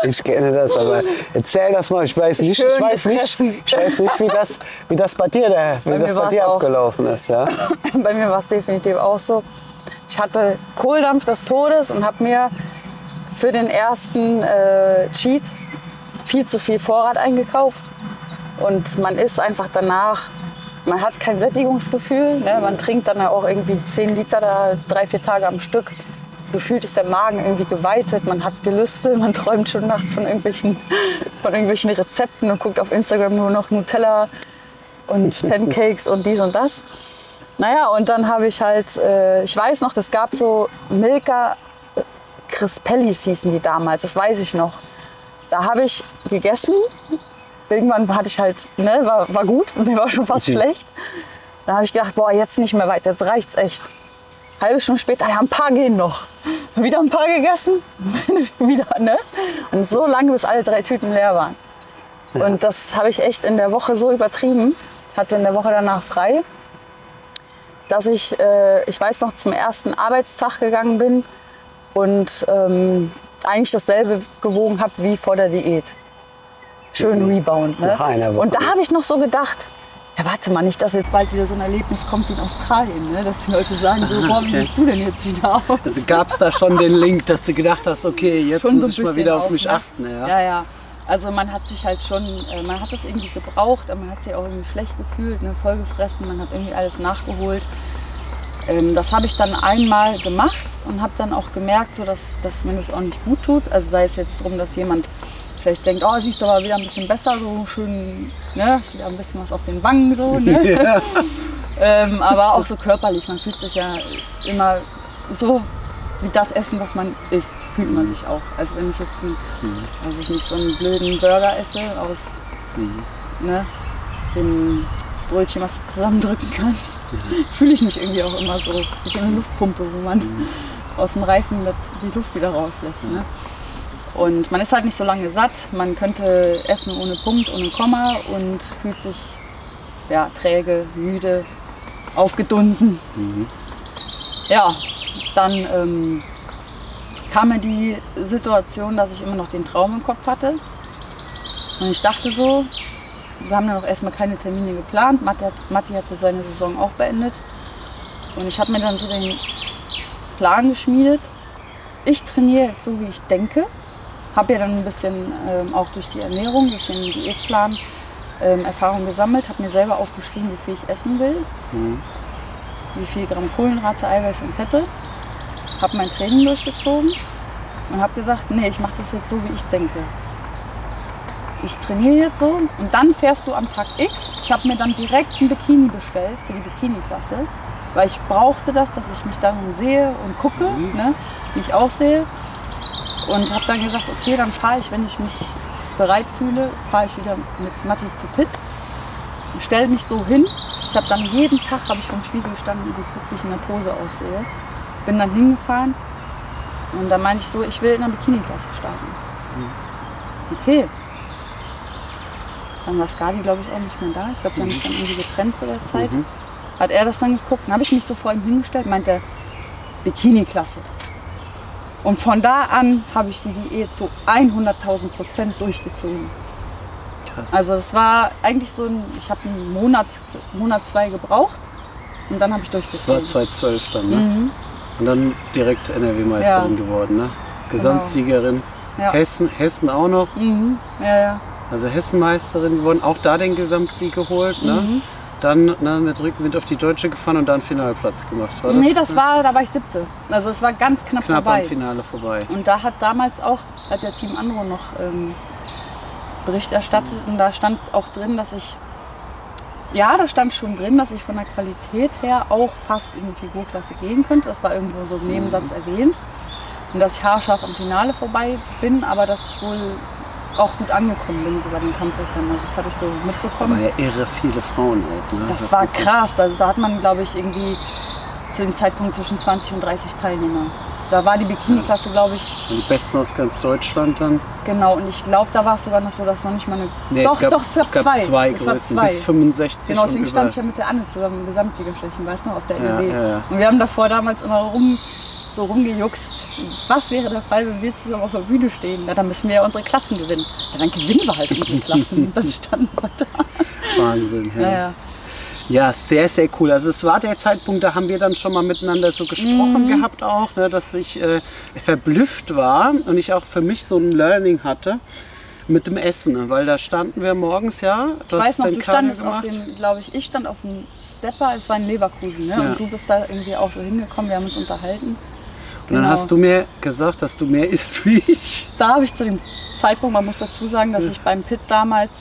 ich kenne das, aber erzähl das mal. Ich weiß nicht, Schön ich weiß nicht, ich weiß nicht wie, das, wie das bei dir, da, wie Bei das bei dir auch. abgelaufen ist. Ja? *clears throat* Bei mir war es definitiv auch so. Ich hatte Kohldampf des Todes und habe mir für den ersten äh, Cheat viel zu viel Vorrat eingekauft. Und man isst einfach danach, man hat kein Sättigungsgefühl. Ne? Man trinkt dann auch irgendwie 10 Liter da drei, vier Tage am Stück. Gefühlt ist der Magen irgendwie geweitet, man hat Gelüste, man träumt schon nachts von irgendwelchen, von irgendwelchen Rezepten und guckt auf Instagram nur noch Nutella und *laughs* Pancakes und dies und das. Naja, und dann habe ich halt, äh, ich weiß noch, es gab so Milka Crispellis hießen die damals, das weiß ich noch. Da habe ich gegessen. Irgendwann hatte ich halt, ne, war, war gut, mir war schon fast schlecht. Da habe ich gedacht, boah, jetzt nicht mehr weiter, jetzt reicht's echt. Halbe Stunde später, ja, ein paar gehen noch. Wieder ein paar gegessen, *laughs* wieder, ne? Und so lange, bis alle drei Tüten leer waren. Und das habe ich echt in der Woche so übertrieben. Hatte in der Woche danach frei, dass ich, äh, ich weiß noch, zum ersten Arbeitstag gegangen bin und ähm, eigentlich dasselbe gewogen habe wie vor der Diät. Schön Rebound. Ne? Nach einer Woche. Und da habe ich noch so gedacht, ja warte mal, nicht, dass jetzt bald wieder so ein Erlebnis kommt wie in Australien, ne? dass die Leute sagen so, boah, wie Okay. siehst du denn jetzt wieder aus? Also gab es da schon den Link, dass du gedacht hast, okay, jetzt Schon muss so ich mal wieder auf mich ne? achten. Ja. Ja, ja. Also man hat sich halt schon, äh, man hat das irgendwie gebraucht, aber man hat sich auch irgendwie schlecht gefühlt, ne, vollgefressen, man hat irgendwie alles nachgeholt. Ähm, das habe ich dann einmal gemacht und habe dann auch gemerkt, so dass, dass mir das auch nicht gut tut. Also sei es jetzt darum, dass jemand vielleicht denkt, oh, siehst du aber wieder ein bisschen besser, so schön, ne, ist wieder ein bisschen was auf den Wangen so, ne? *laughs* *laughs* Ja. ähm, aber auch so körperlich. Man fühlt sich ja immer so wie das Essen, was man isst, fühlt man sich auch. Also wenn ich jetzt ein, also ich nicht so einen blöden Burger esse aus ne, dem Brötchen, was du zusammendrücken kannst, *laughs* fühle ich mich irgendwie auch immer so wie so eine Luftpumpe, wo man aus dem Reifen die Luft wieder rauslässt. Ne? Und man ist halt nicht so lange satt. Man könnte essen ohne Punkt, ohne Komma und fühlt sich ja, träge, müde, aufgedunsen. Ja, dann ähm, kam mir die Situation, dass ich immer noch den Traum im Kopf hatte. Und ich dachte so, wir haben ja noch erstmal keine Termine geplant. Matti, hat, Matti hatte seine Saison auch beendet. Und ich habe mir dann so den Plan geschmiedet. Ich trainiere jetzt so, wie ich denke. Habe ja dann ein bisschen ähm, auch durch die Ernährung, durch den Diätplan ähm, Erfahrung gesammelt, habe mir selber aufgeschrieben, wie viel ich essen will, wie viel Gramm Kohlenhydrate, Eiweiß und Fette, habe mein Training durchgezogen und habe gesagt, nee, ich mache das jetzt so, wie ich denke. Ich trainiere jetzt so und dann fährst du am Tag X. Ich habe mir dann direkt ein Bikini bestellt für die Bikini-Klasse, weil ich brauchte das, dass ich mich darin sehe und gucke, ne, wie ich aussehe. Und habe dann gesagt, okay, dann fahre ich, wenn ich mich bereit fühle, fahre ich wieder mit Matti zu Pit. Stelle mich so hin. Ich habe dann jeden Tag habe ich vom Spiegel gestanden und geguckt, wie ich in der Pose aussehe. Bin dann hingefahren und dann meinte ich so, ich will in der Bikini-Klasse starten. Okay. Dann war Skadi, glaube ich, auch nicht mehr da. Ich glaube, die haben sich dann irgendwie getrennt zu der Zeit. Hat er das dann geguckt. Dann habe ich mich so vor ihm hingestellt, meinte er, Bikini-Klasse. Und von da an habe ich die Diät zu 100.000 Prozent durchgezogen. Krass. Also es war eigentlich so ein, ich habe einen Monat, Monat zwei gebraucht und dann habe ich das durchgezogen. war 2012 dann, ne? Mhm. Und dann direkt NRW-Meisterin Ja. geworden, ne? Gesamtsiegerin. Ja. Hessen, Hessen auch noch. Mhm. Ja, ja. Also Hessenmeisterin geworden, auch da den Gesamtsieg geholt, ne? Mhm. Dann ne, mit Rückenwind auf die Deutsche gefahren und dann Finalplatz gemacht. War nee, das war, da war ich siebte. Also es war ganz knapp, knapp vorbei. am Finale vorbei. Und da hat damals auch, hat der Team Andro noch ähm, Bericht erstattet und da stand auch drin, dass ich, ja, da stand schon drin, dass ich von der Qualität her auch fast in die Figurklasse gehen könnte. Das war irgendwo so im Nebensatz erwähnt. Und dass ich haarscharf am Finale vorbei bin, aber dass ich wohl auch gut angekommen bin, so bei den Kampfrichtern. Also das habe ich so mitbekommen. Aber ja irre viele Frauen auch, ne? Das war ist- krass. Also da hat man, glaube ich, irgendwie zu dem Zeitpunkt zwischen 20 und 30 Teilnehmer. Da war die Bikini-Klasse, glaube ich, Die Besten aus ganz Deutschland dann. genau. Und ich glaube, da war es sogar noch so, dass noch nicht mal eine. Nee, doch, es gab, doch, es gab, zwei. zwei es war Größen, zwei. bis 65 Genau, deswegen stand ich ja mit der Anne zusammen im Gesamtsiegerstechen, weißt du, auf der Ja, NEW. ja, ja. Und wir haben davor damals immer rum, so rumgejuckst. Was wäre der Fall, wenn wir zusammen auf der Bühne stehen? Ja, dann müssen wir ja unsere Klassen gewinnen. Ja, dann gewinnen wir halt unsere Klassen. Und *laughs* dann standen wir da. Wahnsinn. Ja. Ja, ja. Sehr, sehr cool. Also es war der Zeitpunkt, da haben wir dann schon mal miteinander so gesprochen Mhm. gehabt auch, ne, dass ich äh, verblüfft war und ich auch für mich so ein Learning hatte mit dem Essen, ne, weil da standen wir morgens, ja, Ich weiß noch, du standest auf dem, glaube ich, ich stand auf dem Stepper, es war in Leverkusen, ne? Ja. Und du bist da irgendwie auch so hingekommen, wir haben uns unterhalten. Und dann Genau. hast du mir gesagt, dass du mehr isst wie ich. Da habe ich zu dem Zeitpunkt, man muss dazu sagen, dass ich beim Pit damals,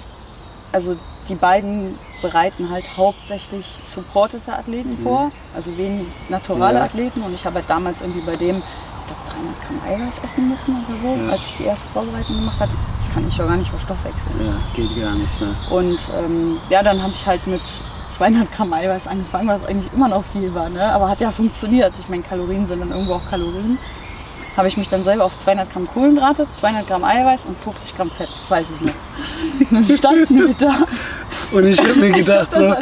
also die beiden bereiten halt hauptsächlich supportete Athleten vor, also wenig naturale Mhm. Ja. Athleten. Und ich habe halt damals irgendwie bei dem, ich glaube, 300 Gramm Eiweiß essen müssen oder so, Ja. als ich die erste Vorbereitung gemacht habe. Das kann ich doch gar nicht verstoffwechseln. Ja, geht gar nicht. Ne? Und ähm, ja, dann habe ich halt mit 200 Gramm Eiweiß angefangen, was eigentlich immer noch viel war. Ne? Aber hat ja funktioniert. Ich meine, Kalorien sind dann irgendwo auch Kalorien. Habe ich mich dann selber auf 200 Gramm Kohlenhydrate, 200 Gramm Eiweiß und 50 Gramm Fett, das weiß ich noch. *laughs* dann standen wir da. Und ich habe mir gedacht so,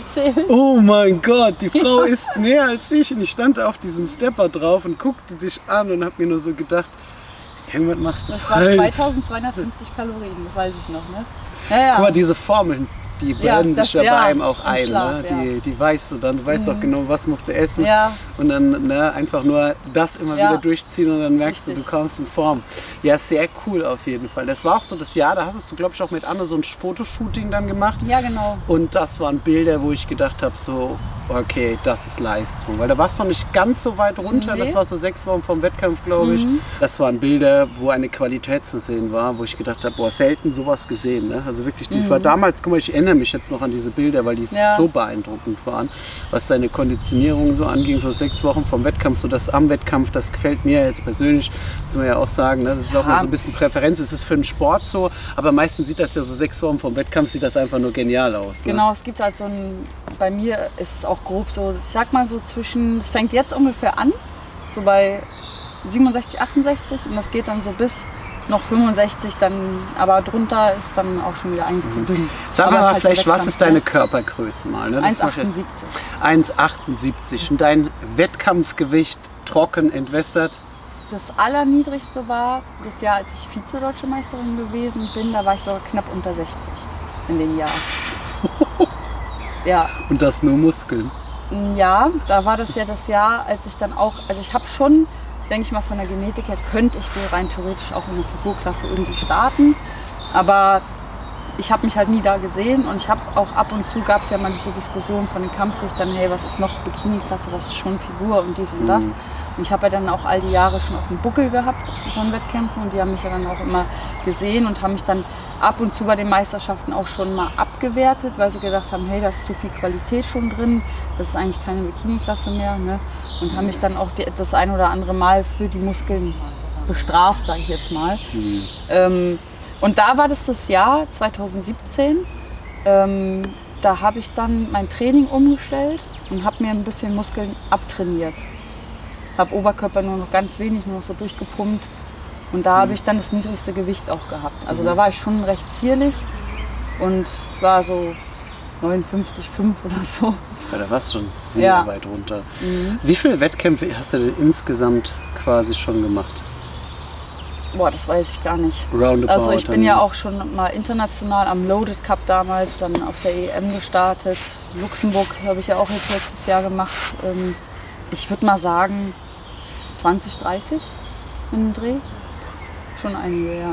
oh mein Gott, die Frau isst mehr als ich. Und ich stand auf diesem Stepper drauf und guckte dich an und habe mir nur so gedacht, irgendwas machst du Das falsch. 2250 Kalorien, das weiß ich noch. Ne? Ja, ja. Guck mal, diese Formeln, die Ja, brennen das- sich ja, ja, bei einem auch ein. Schlaf, ne? ja. Mhm. die, die weißt du dann, du weißt auch genau, was musst du essen. Ja. Und dann ne, einfach nur das immer Ja. wieder durchziehen und dann merkst du, Richtig. du kommst in Form. Ja, sehr cool auf jeden Fall. Das war auch so das Jahr, da hast du, glaube ich, auch mit Anne so ein Fotoshooting dann gemacht. ja, genau. Und das waren Bilder, wo ich gedacht habe, so, okay, das ist Leistung. Weil da warst du noch nicht ganz so weit runter. Nee. Mhm. Das war so sechs Wochen vom Wettkampf, glaube ich. Das waren Bilder, wo eine Qualität zu sehen war, wo ich gedacht habe, boah, selten sowas gesehen. Ne? Also wirklich, die war damals, guck mal, ich erinnere mich jetzt noch an diese Bilder, weil die. Ja. so beeindruckend waren. Was deine Konditionierung so anging, so sechs Wochen vom Wettkampf, so das am Wettkampf, das gefällt mir jetzt persönlich, muss man ja auch sagen. Ne? Das ist auch Ja. mal so ein bisschen Präferenz. Es ist für den Sport so, aber meistens sieht das ja so sechs Wochen vom Wettkampf, sieht das einfach nur genial aus. Ne? Genau, es gibt halt so ein, bei mir ist es auch grob so, ich sag mal so zwischen, es fängt jetzt ungefähr an, so bei 67, 68 und das geht dann so bis noch 65, dann, aber drunter ist dann auch schon wieder eigentlich zu dünn. Sag Aber mal halt vielleicht, was ist deine ne? Körpergröße mal? Ne? Das macht ja- 1,78. 1,78 und dein Wettkampfgewicht trocken entwässert. Das allerniedrigste war das Jahr, als ich Vize-Deutsche Meisterin gewesen bin. Da war ich sogar knapp unter 60 in dem Jahr. *laughs* ja, Und das nur Muskeln. ja, da war das ja das Jahr, als ich dann auch, also ich habe schon, denke ich mal, von der Genetik her könnte ich wohl rein theoretisch auch in der Figurklasse irgendwie starten. Aber ich habe mich halt nie da gesehen und ich habe auch ab und zu gab es ja mal diese Diskussion von den Kampfrichtern, hey, was ist noch Bikini-Klasse, was ist schon Figur und dies und das. Und ich habe ja dann auch all die Jahre schon auf dem Buckel gehabt von Wettkämpfen und die haben mich ja dann auch immer gesehen und haben mich dann ab und zu bei den Meisterschaften auch schon mal abgewertet, weil sie gedacht haben, hey, da ist zu viel Qualität schon drin, das ist eigentlich keine Bikini-Klasse mehr. Ne? Und haben mich dann auch die, das ein oder andere Mal für die Muskeln bestraft, sage ich jetzt mal. Ähm, und da war das das Jahr 2017. Ähm, da habe ich dann mein Training umgestellt und habe mir ein bisschen Muskeln abtrainiert. Habe Oberkörper nur noch ganz wenig, nur noch so durchgepumpt. Und da habe ich dann das niedrigste Gewicht auch gehabt. Also da war ich schon recht zierlich und war so 59,5 oder so. Ja, da warst du schon sehr Ja. weit runter. Wie viele Wettkämpfe hast du denn insgesamt quasi schon gemacht? Boah, das weiß ich gar nicht. Roundabout. Also ich bin ja auch schon mal international am Loaded Cup damals, dann auf der EM gestartet. Luxemburg habe ich ja auch jetzt letztes Jahr gemacht. Ähm, Ich würde mal sagen 20, 30 in den Dreh. Schon einige, ja.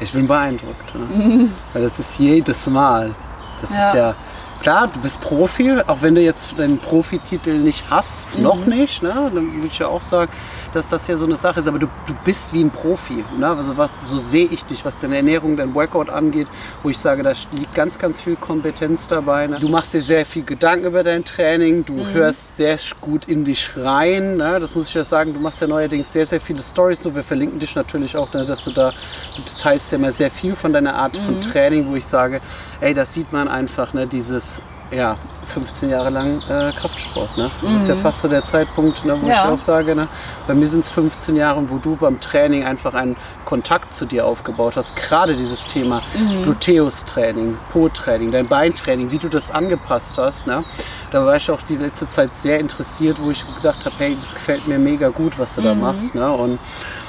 Ich bin beeindruckt. Ne? *laughs* Weil das ist jedes Mal. Das Ja. ist ja. Klar, du bist Profi, auch wenn du jetzt deinen Profititel nicht hast, noch Mhm. nicht, ne? dann würde ich ja auch sagen, dass das ja so eine Sache ist, aber du, du bist wie ein Profi. Ne? Also was, so sehe ich dich, was deine Ernährung, dein Workout angeht, wo ich sage, da liegt ganz, ganz viel Kompetenz dabei. Ne? Du machst dir sehr viel Gedanken über dein Training, du Mhm. hörst sehr gut in dich rein, ne? das muss ich ja sagen, du machst ja neuerdings sehr, sehr viele Stories, so wir verlinken dich natürlich auch, ne? dass du da, du teilst ja immer sehr viel von deiner Art Mhm. von Training, wo ich sage, ey, das sieht man einfach, ne? dieses, ja, 15 Jahre lang äh, Kraftsport. Ne? Das ist ja fast so der Zeitpunkt, ne, wo Mhm. Ja. ich auch sage, ne? bei mir sind es 15 Jahre, wo du beim Training einfach einen Kontakt zu dir aufgebaut hast. Gerade dieses Thema Mhm. Gluteus-Training, Po-Training, dein Beintraining, wie du das angepasst hast. Ne? Da war ich auch die letzte Zeit sehr interessiert, wo ich gedacht habe, hey, das gefällt mir mega gut, was du da machst. Ne? Und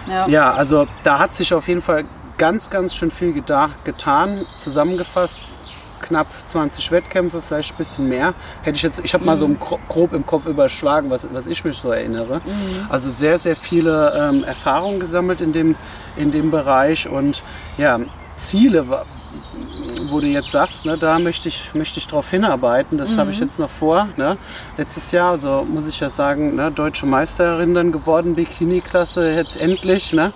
Ja. ja, also da hat sich auf jeden Fall ganz, ganz schön viel getan. Zusammengefasst knapp 20 Wettkämpfe, vielleicht ein bisschen mehr. Hätte ich jetzt, ich habe mal so Gro- grob im Kopf überschlagen, was, was ich mich so erinnere. Also sehr, sehr viele ähm, Erfahrungen gesammelt in dem, in dem Bereich und ja, Ziele, wo du jetzt sagst, ne, da möchte ich, möchte ich drauf hinarbeiten. Das habe ich jetzt noch vor. Ne? Letztes Jahr, also muss ich ja sagen, ne, deutsche Meisterin dann geworden, Bikini-Klasse jetzt endlich. Ne?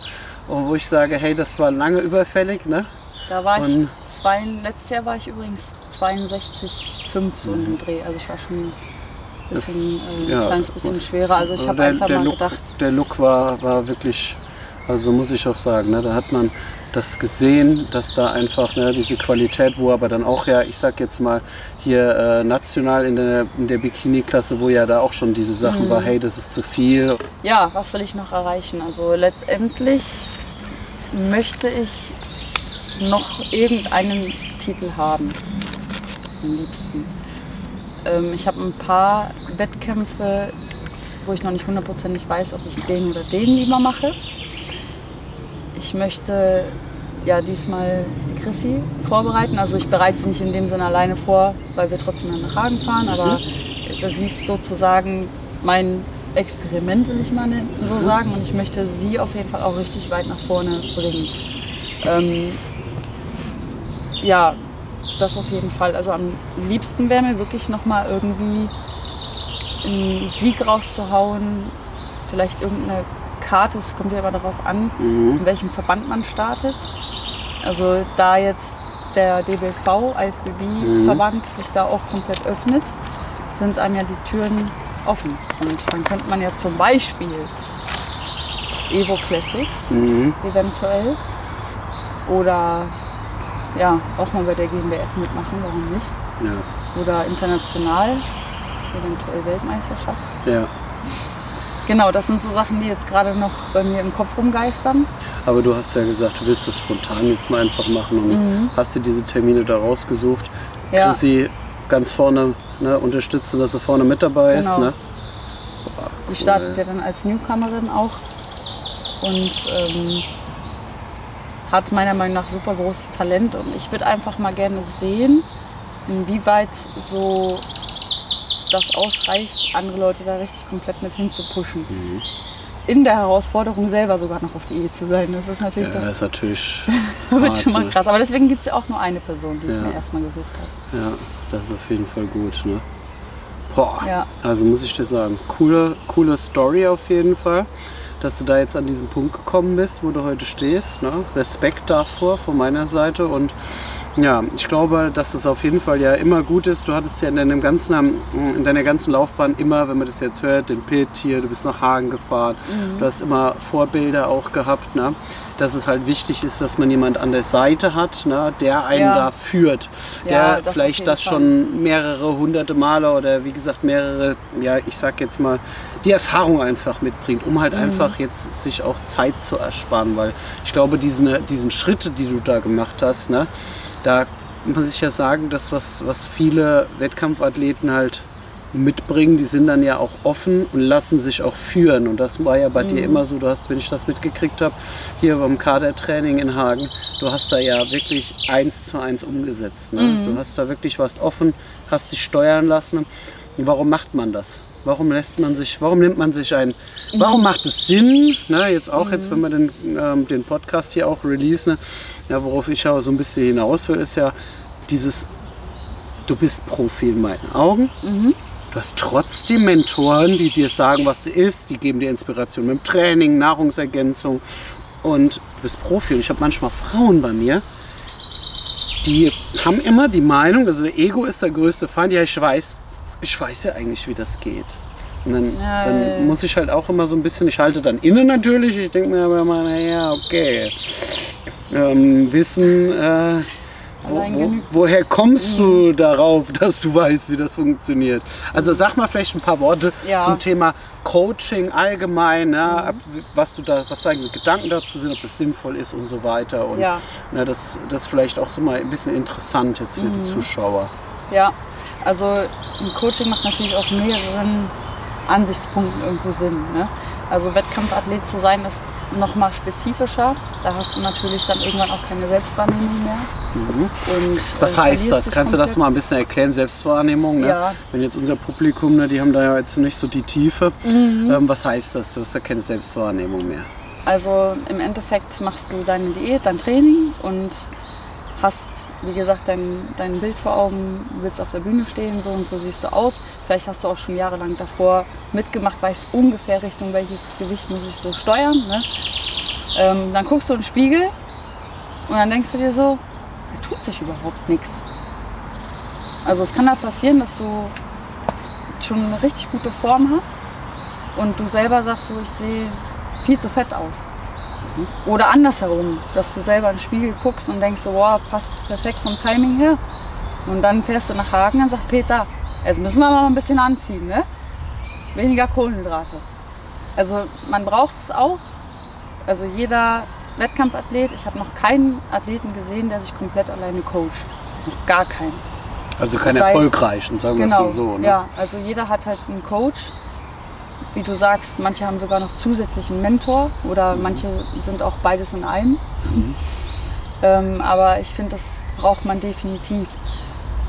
Und wo ich sage, hey, das war lange überfällig. Ne? Da war ich, Und- zwei, letztes Jahr war ich übrigens 62,5 so in dem Dreh. Also ich war schon ein bisschen, äh, ja, ein kleines bisschen schwerer. Also ich habe einfach der mal Look, gedacht, der Look war, war wirklich, also muss ich auch sagen, ne, da hat man das gesehen, dass da einfach ne, diese Qualität, wo aber dann auch ja, ich sag jetzt mal hier äh, national in der, in der Bikini-Klasse, wo ja da auch schon diese Sachen Mhm. war, hey, das ist zu viel. ja, was will ich noch erreichen? Also letztendlich möchte ich noch irgendeinen Titel haben. Am liebsten. Ähm, ich habe ein paar Wettkämpfe, wo ich noch nicht hundertprozentig weiß, ob ich den oder den lieber mache. Ich möchte ja diesmal Chrissy vorbereiten. Also ich bereite sie nicht in dem Sinne alleine vor, weil wir trotzdem nach Hagen fahren, aber das ist sozusagen mein Experiment, will ich mal ne- so sagen. Und ich möchte sie auf jeden Fall auch richtig weit nach vorne bringen. Ähm, ja, das auf jeden Fall. Also am liebsten wäre mir wirklich nochmal irgendwie einen Sieg rauszuhauen. Vielleicht irgendeine Karte, es kommt ja immer darauf an, in welchem Verband man startet. Also da jetzt der DBV, IFBB-Verband sich da auch komplett öffnet, sind einem ja die Türen offen. Und dann könnte man ja zum Beispiel Evo Classics Mhm. eventuell oder ja, auch mal bei der GmbF mitmachen, warum nicht? Ja, Oder international, eventuell Weltmeisterschaft. ja. Genau, das sind so Sachen, die jetzt gerade noch bei mir im Kopf rumgeistern. Aber du hast ja gesagt, du willst das spontan jetzt mal einfach machen und hast dir diese Termine da rausgesucht. Mhm. Ja. Chrissy ganz vorne ne, unterstützen, dass sie vorne mit dabei ist. Genau. Ne? Die startet ja dann als Newcomerin auch und ähm, hat meiner Meinung nach super großes Talent und ich würde einfach mal gerne sehen, inwieweit so das ausreicht, andere Leute da richtig komplett mit hinzupushen. Mhm. In der Herausforderung selber sogar noch auf die Ehe zu sein. Das ist natürlich Ja, das das ist natürlich *laughs* wird schon mal krass. Aber deswegen gibt es ja auch nur eine Person, die Ja. ich mir erstmal gesucht habe. Ja, das ist auf jeden Fall gut. Ne? Boah, Ja. also muss ich dir sagen, coole, coole Story auf jeden Fall, dass du da jetzt an diesen Punkt gekommen bist, wo du heute stehst. Ne? Respekt davor von meiner Seite und ja, ich glaube, dass es auf jeden Fall ja immer gut ist. Du hattest ja in, deinem ganzen, in deiner ganzen Laufbahn immer, wenn man das jetzt hört, den Pit hier, du bist nach Hagen gefahren, Mhm. du hast immer Vorbilder auch gehabt, ne? dass es halt wichtig ist, dass man jemand an der Seite hat, ne? der einen Ja. da führt, Ja, der das auf vielleicht das Fall. schon mehrere hunderte Male oder wie gesagt mehrere, ja ich sag jetzt mal, die Erfahrung einfach mitbringt, um Mhm. halt einfach jetzt sich auch Zeit zu ersparen, weil ich glaube, diesen, diesen Schritte, die du da gemacht hast, ne, da muss ich ja sagen, das was, was viele Wettkampfathleten halt mitbringen, die sind dann ja auch offen und lassen sich auch führen. Und das war ja bei Mhm. dir immer so, du hast, wenn ich das mitgekriegt habe, hier beim Kadertraining in Hagen, du hast da ja wirklich eins zu eins umgesetzt. Ne? Mhm. Du hast da wirklich, warst offen, hast dich steuern lassen. Und warum macht man das? Warum lässt man sich, warum nimmt man sich ein, warum macht es Sinn, ne, jetzt auch jetzt, wenn wir den, ähm, den Podcast hier auch releasen, ja, worauf ich ja so ein bisschen hinaus will, ist ja dieses, du bist Profi in meinen Augen, Du hast trotzdem Mentoren, die dir sagen, was du isst, die geben dir Inspiration mit dem Training, Nahrungsergänzung und du bist Profi. Und ich habe manchmal Frauen bei mir, die haben immer die Meinung, also der Ego ist der größte Feind. Ja, ich weiß, ich weiß ja eigentlich, wie das geht. Und dann, Ja, dann ja, muss ich halt auch immer so ein bisschen, ich halte dann inne natürlich, ich denke mir aber immer, naja, okay. Ähm, Wissen, äh, wo, wo, woher kommst du darauf, *laughs* dass du weißt, wie das funktioniert? Also sag mal vielleicht ein paar Worte Ja. zum Thema Coaching allgemein, Mhm. ne? ab, was du da, was deine Gedanken dazu sind, ob das sinnvoll ist und so weiter. Und Ja. ne, das, das ist vielleicht auch so mal ein bisschen interessant jetzt für Mhm. die Zuschauer. Ja, also ein Coaching macht natürlich aus mehreren Ansichtspunkten irgendwo Sinn. Ne? Also Wettkampfathlet zu sein ist noch mal spezifischer. Da hast du natürlich dann irgendwann auch keine Selbstwahrnehmung mehr. Und, Mhm. Was äh, heißt verlierst das? Kannst du das mal ein bisschen erklären? Selbstwahrnehmung, ne? Ja. Wenn jetzt unser Publikum, ne, die haben da ja jetzt nicht so die Tiefe. Mhm. Ähm, was heißt das? Du hast ja keine Selbstwahrnehmung mehr. Also im Endeffekt machst du deine Diät, dein Training und hast, wie gesagt, dein, dein Bild vor Augen, willst auf der Bühne stehen, so und so siehst du aus. Vielleicht hast du auch schon jahrelang davor mitgemacht, weißt ungefähr Richtung welches Gewicht muss ich so steuern. Ne? Ähm, dann guckst du in den Spiegel und dann denkst du dir so, da tut sich überhaupt nichts. Also es kann da passieren, dass du schon eine richtig gute Form hast und du selber sagst so, ich sehe viel zu fett aus. Oder andersherum, dass du selber in den Spiegel guckst und denkst so, wow, passt perfekt vom Timing her. Und dann fährst du nach Hagen und sagt Peter, jetzt müssen wir mal ein bisschen anziehen, ne? Weniger Kohlenhydrate. Also man braucht es auch. Also jeder Wettkampfathlet, ich habe noch keinen Athleten gesehen, der sich komplett alleine coacht. Noch gar keinen. Also kein Das heißt- erfolgreichen, sagen wir es Genau, mal so. Ne? ja. Also jeder hat halt einen Coach. Wie du sagst, manche haben sogar noch zusätzlich einen Mentor oder manche sind auch beides in einem. *laughs* ähm, aber ich finde, das braucht man definitiv.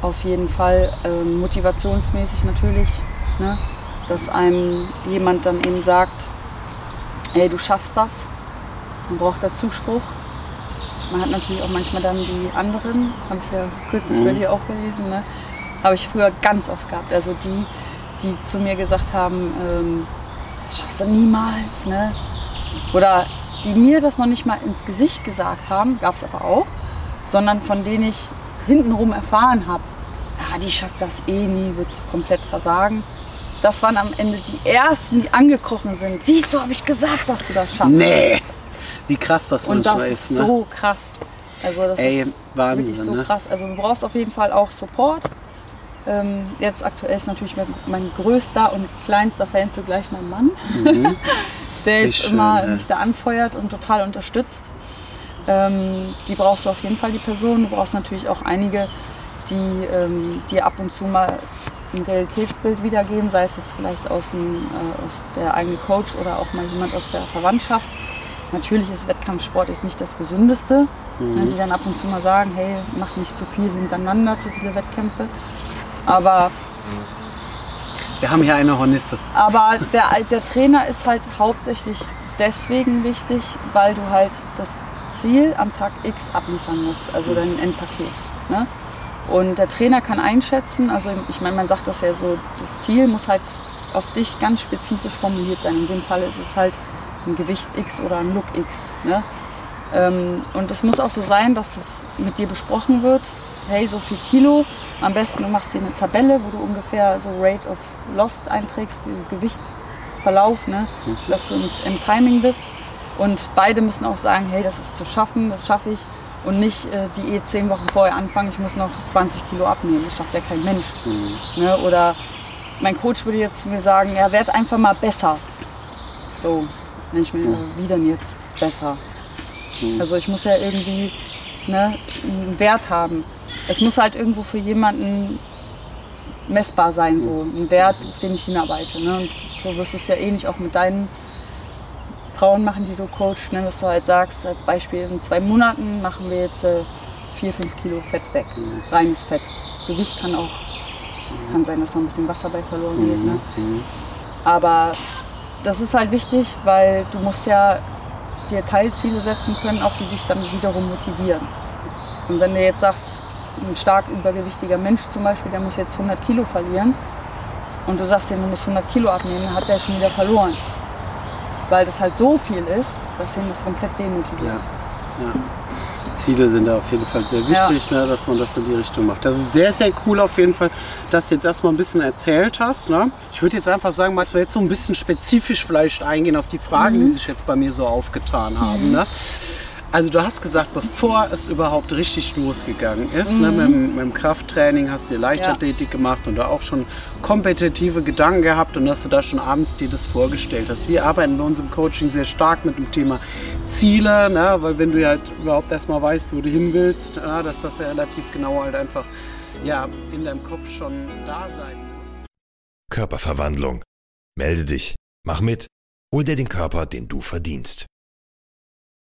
Auf jeden Fall ähm, motivationsmäßig natürlich, ne? dass einem jemand dann eben sagt, ey, du schaffst das. Man braucht da Zuspruch. Man hat natürlich auch manchmal dann die anderen, habe ich ja kürzlich bei dir auch gelesen, ne? habe ich früher ganz oft gehabt. Also die, die zu mir gesagt haben, ähm, das schaffst du niemals. Ne? Oder die mir das noch nicht mal ins Gesicht gesagt haben, gab es aber auch, sondern von denen ich hintenrum erfahren habe, ja, die schafft das eh nie, wird komplett versagen. Das waren am Ende die ersten, die angekrochen sind. Siehst du, habe ich gesagt, dass du das schaffst. Nee, wie krass das Und das ist. Ne? so krass. Also das Ey, ist Wahnsinn, wirklich so ne? krass. Also du brauchst auf jeden Fall auch Support. Ähm, jetzt aktuell ist natürlich mein, mein größter und kleinster Fan zugleich mein Mann. Mhm. *laughs* der jetzt schön, immer ja. mich da anfeuert und total unterstützt. Ähm, die brauchst du auf jeden Fall, die Person. Du brauchst natürlich auch einige, die ähm, dir ab und zu mal ein Realitätsbild wiedergeben, sei es jetzt vielleicht aus, dem, äh, aus der eigenen Coach oder auch mal jemand aus der Verwandtschaft. Natürlich ist Wettkampfsport jetzt nicht das Gesündeste, ne, die dann ab und zu mal sagen, hey, mach nicht zu viel hintereinander, zu viele Wettkämpfe. Aber Wir haben hier eine Hornisse. aber der, der Trainer ist halt hauptsächlich deswegen wichtig, weil du halt das Ziel am Tag X abliefern musst, also dein Endpaket. Ne? Und der Trainer kann einschätzen, also ich meine, man sagt das ja so, das Ziel muss halt auf dich ganz spezifisch formuliert sein. In dem Fall ist es halt ein Gewicht X oder ein Look X. Ne? Ähm, und es muss auch so sein, dass das mit dir besprochen wird. Hey, so viel Kilo. Am besten du machst dir eine Tabelle, wo du ungefähr so Rate of Lost einträgst, wie so Gewichtverlauf, ne? dass du im Timing bist. Und beide müssen auch sagen, hey, das ist zu schaffen, das schaffe ich. Und nicht äh, die eh zehn Wochen vorher anfangen, ich muss noch 20 Kilo abnehmen. Das schafft ja kein Mensch. Ne? Oder mein Coach würde jetzt zu mir sagen, ja, werd einfach mal besser. So, nenne ich mir, äh, wie denn jetzt besser? Also ich muss ja irgendwie ne, einen Wert haben. Es muss halt irgendwo für jemanden messbar sein, so ein Wert, auf den ich hinarbeite. Ne? Und so wirst du es ja ähnlich auch mit deinen Frauen machen, die du coachst, ne? dass du halt sagst, als Beispiel, in zwei Monaten machen wir jetzt äh, vier, fünf Kilo Fett weg, reines Fett. Gewicht kann auch, kann sein, dass noch ein bisschen Wasser bei verloren geht. Ne? Aber das ist halt wichtig, weil du musst ja dir Teilziele setzen können, auch die dich dann wiederum motivieren. Und wenn du jetzt sagst, ein stark übergewichtiger Mensch zum Beispiel, der muss jetzt 100 Kilo verlieren und du sagst ihm, du musst 100 Kilo abnehmen, hat der schon wieder verloren. Weil das halt so viel ist, dass ihn das komplett demotiviert. Ja. Ja. Die Ziele sind da auf jeden Fall sehr wichtig, ne, dass man das in die Richtung macht. Das ist sehr, sehr cool auf jeden Fall, dass du jetzt erstmal ein bisschen erzählt hast. Ne? Ich würde jetzt einfach sagen, dass wir jetzt so ein bisschen spezifisch vielleicht eingehen auf die Fragen, die sich jetzt bei mir so aufgetan haben. Ne? Also du hast gesagt, bevor es überhaupt richtig losgegangen ist, ne, mit, dem- mit dem Krafttraining hast du Leichtathletik gemacht und da auch schon kompetitive Gedanken gehabt und dass du da schon abends dir das vorgestellt hast. Wir arbeiten bei uns im Coaching sehr stark mit dem Thema Ziele, ne, weil wenn du halt überhaupt erstmal weißt, wo du hin willst, ja, dass das ja relativ genau halt einfach ja, in deinem Kopf schon da sein muss. Körperverwandlung. Melde dich. Mach mit. Hol dir den Körper, den du verdienst.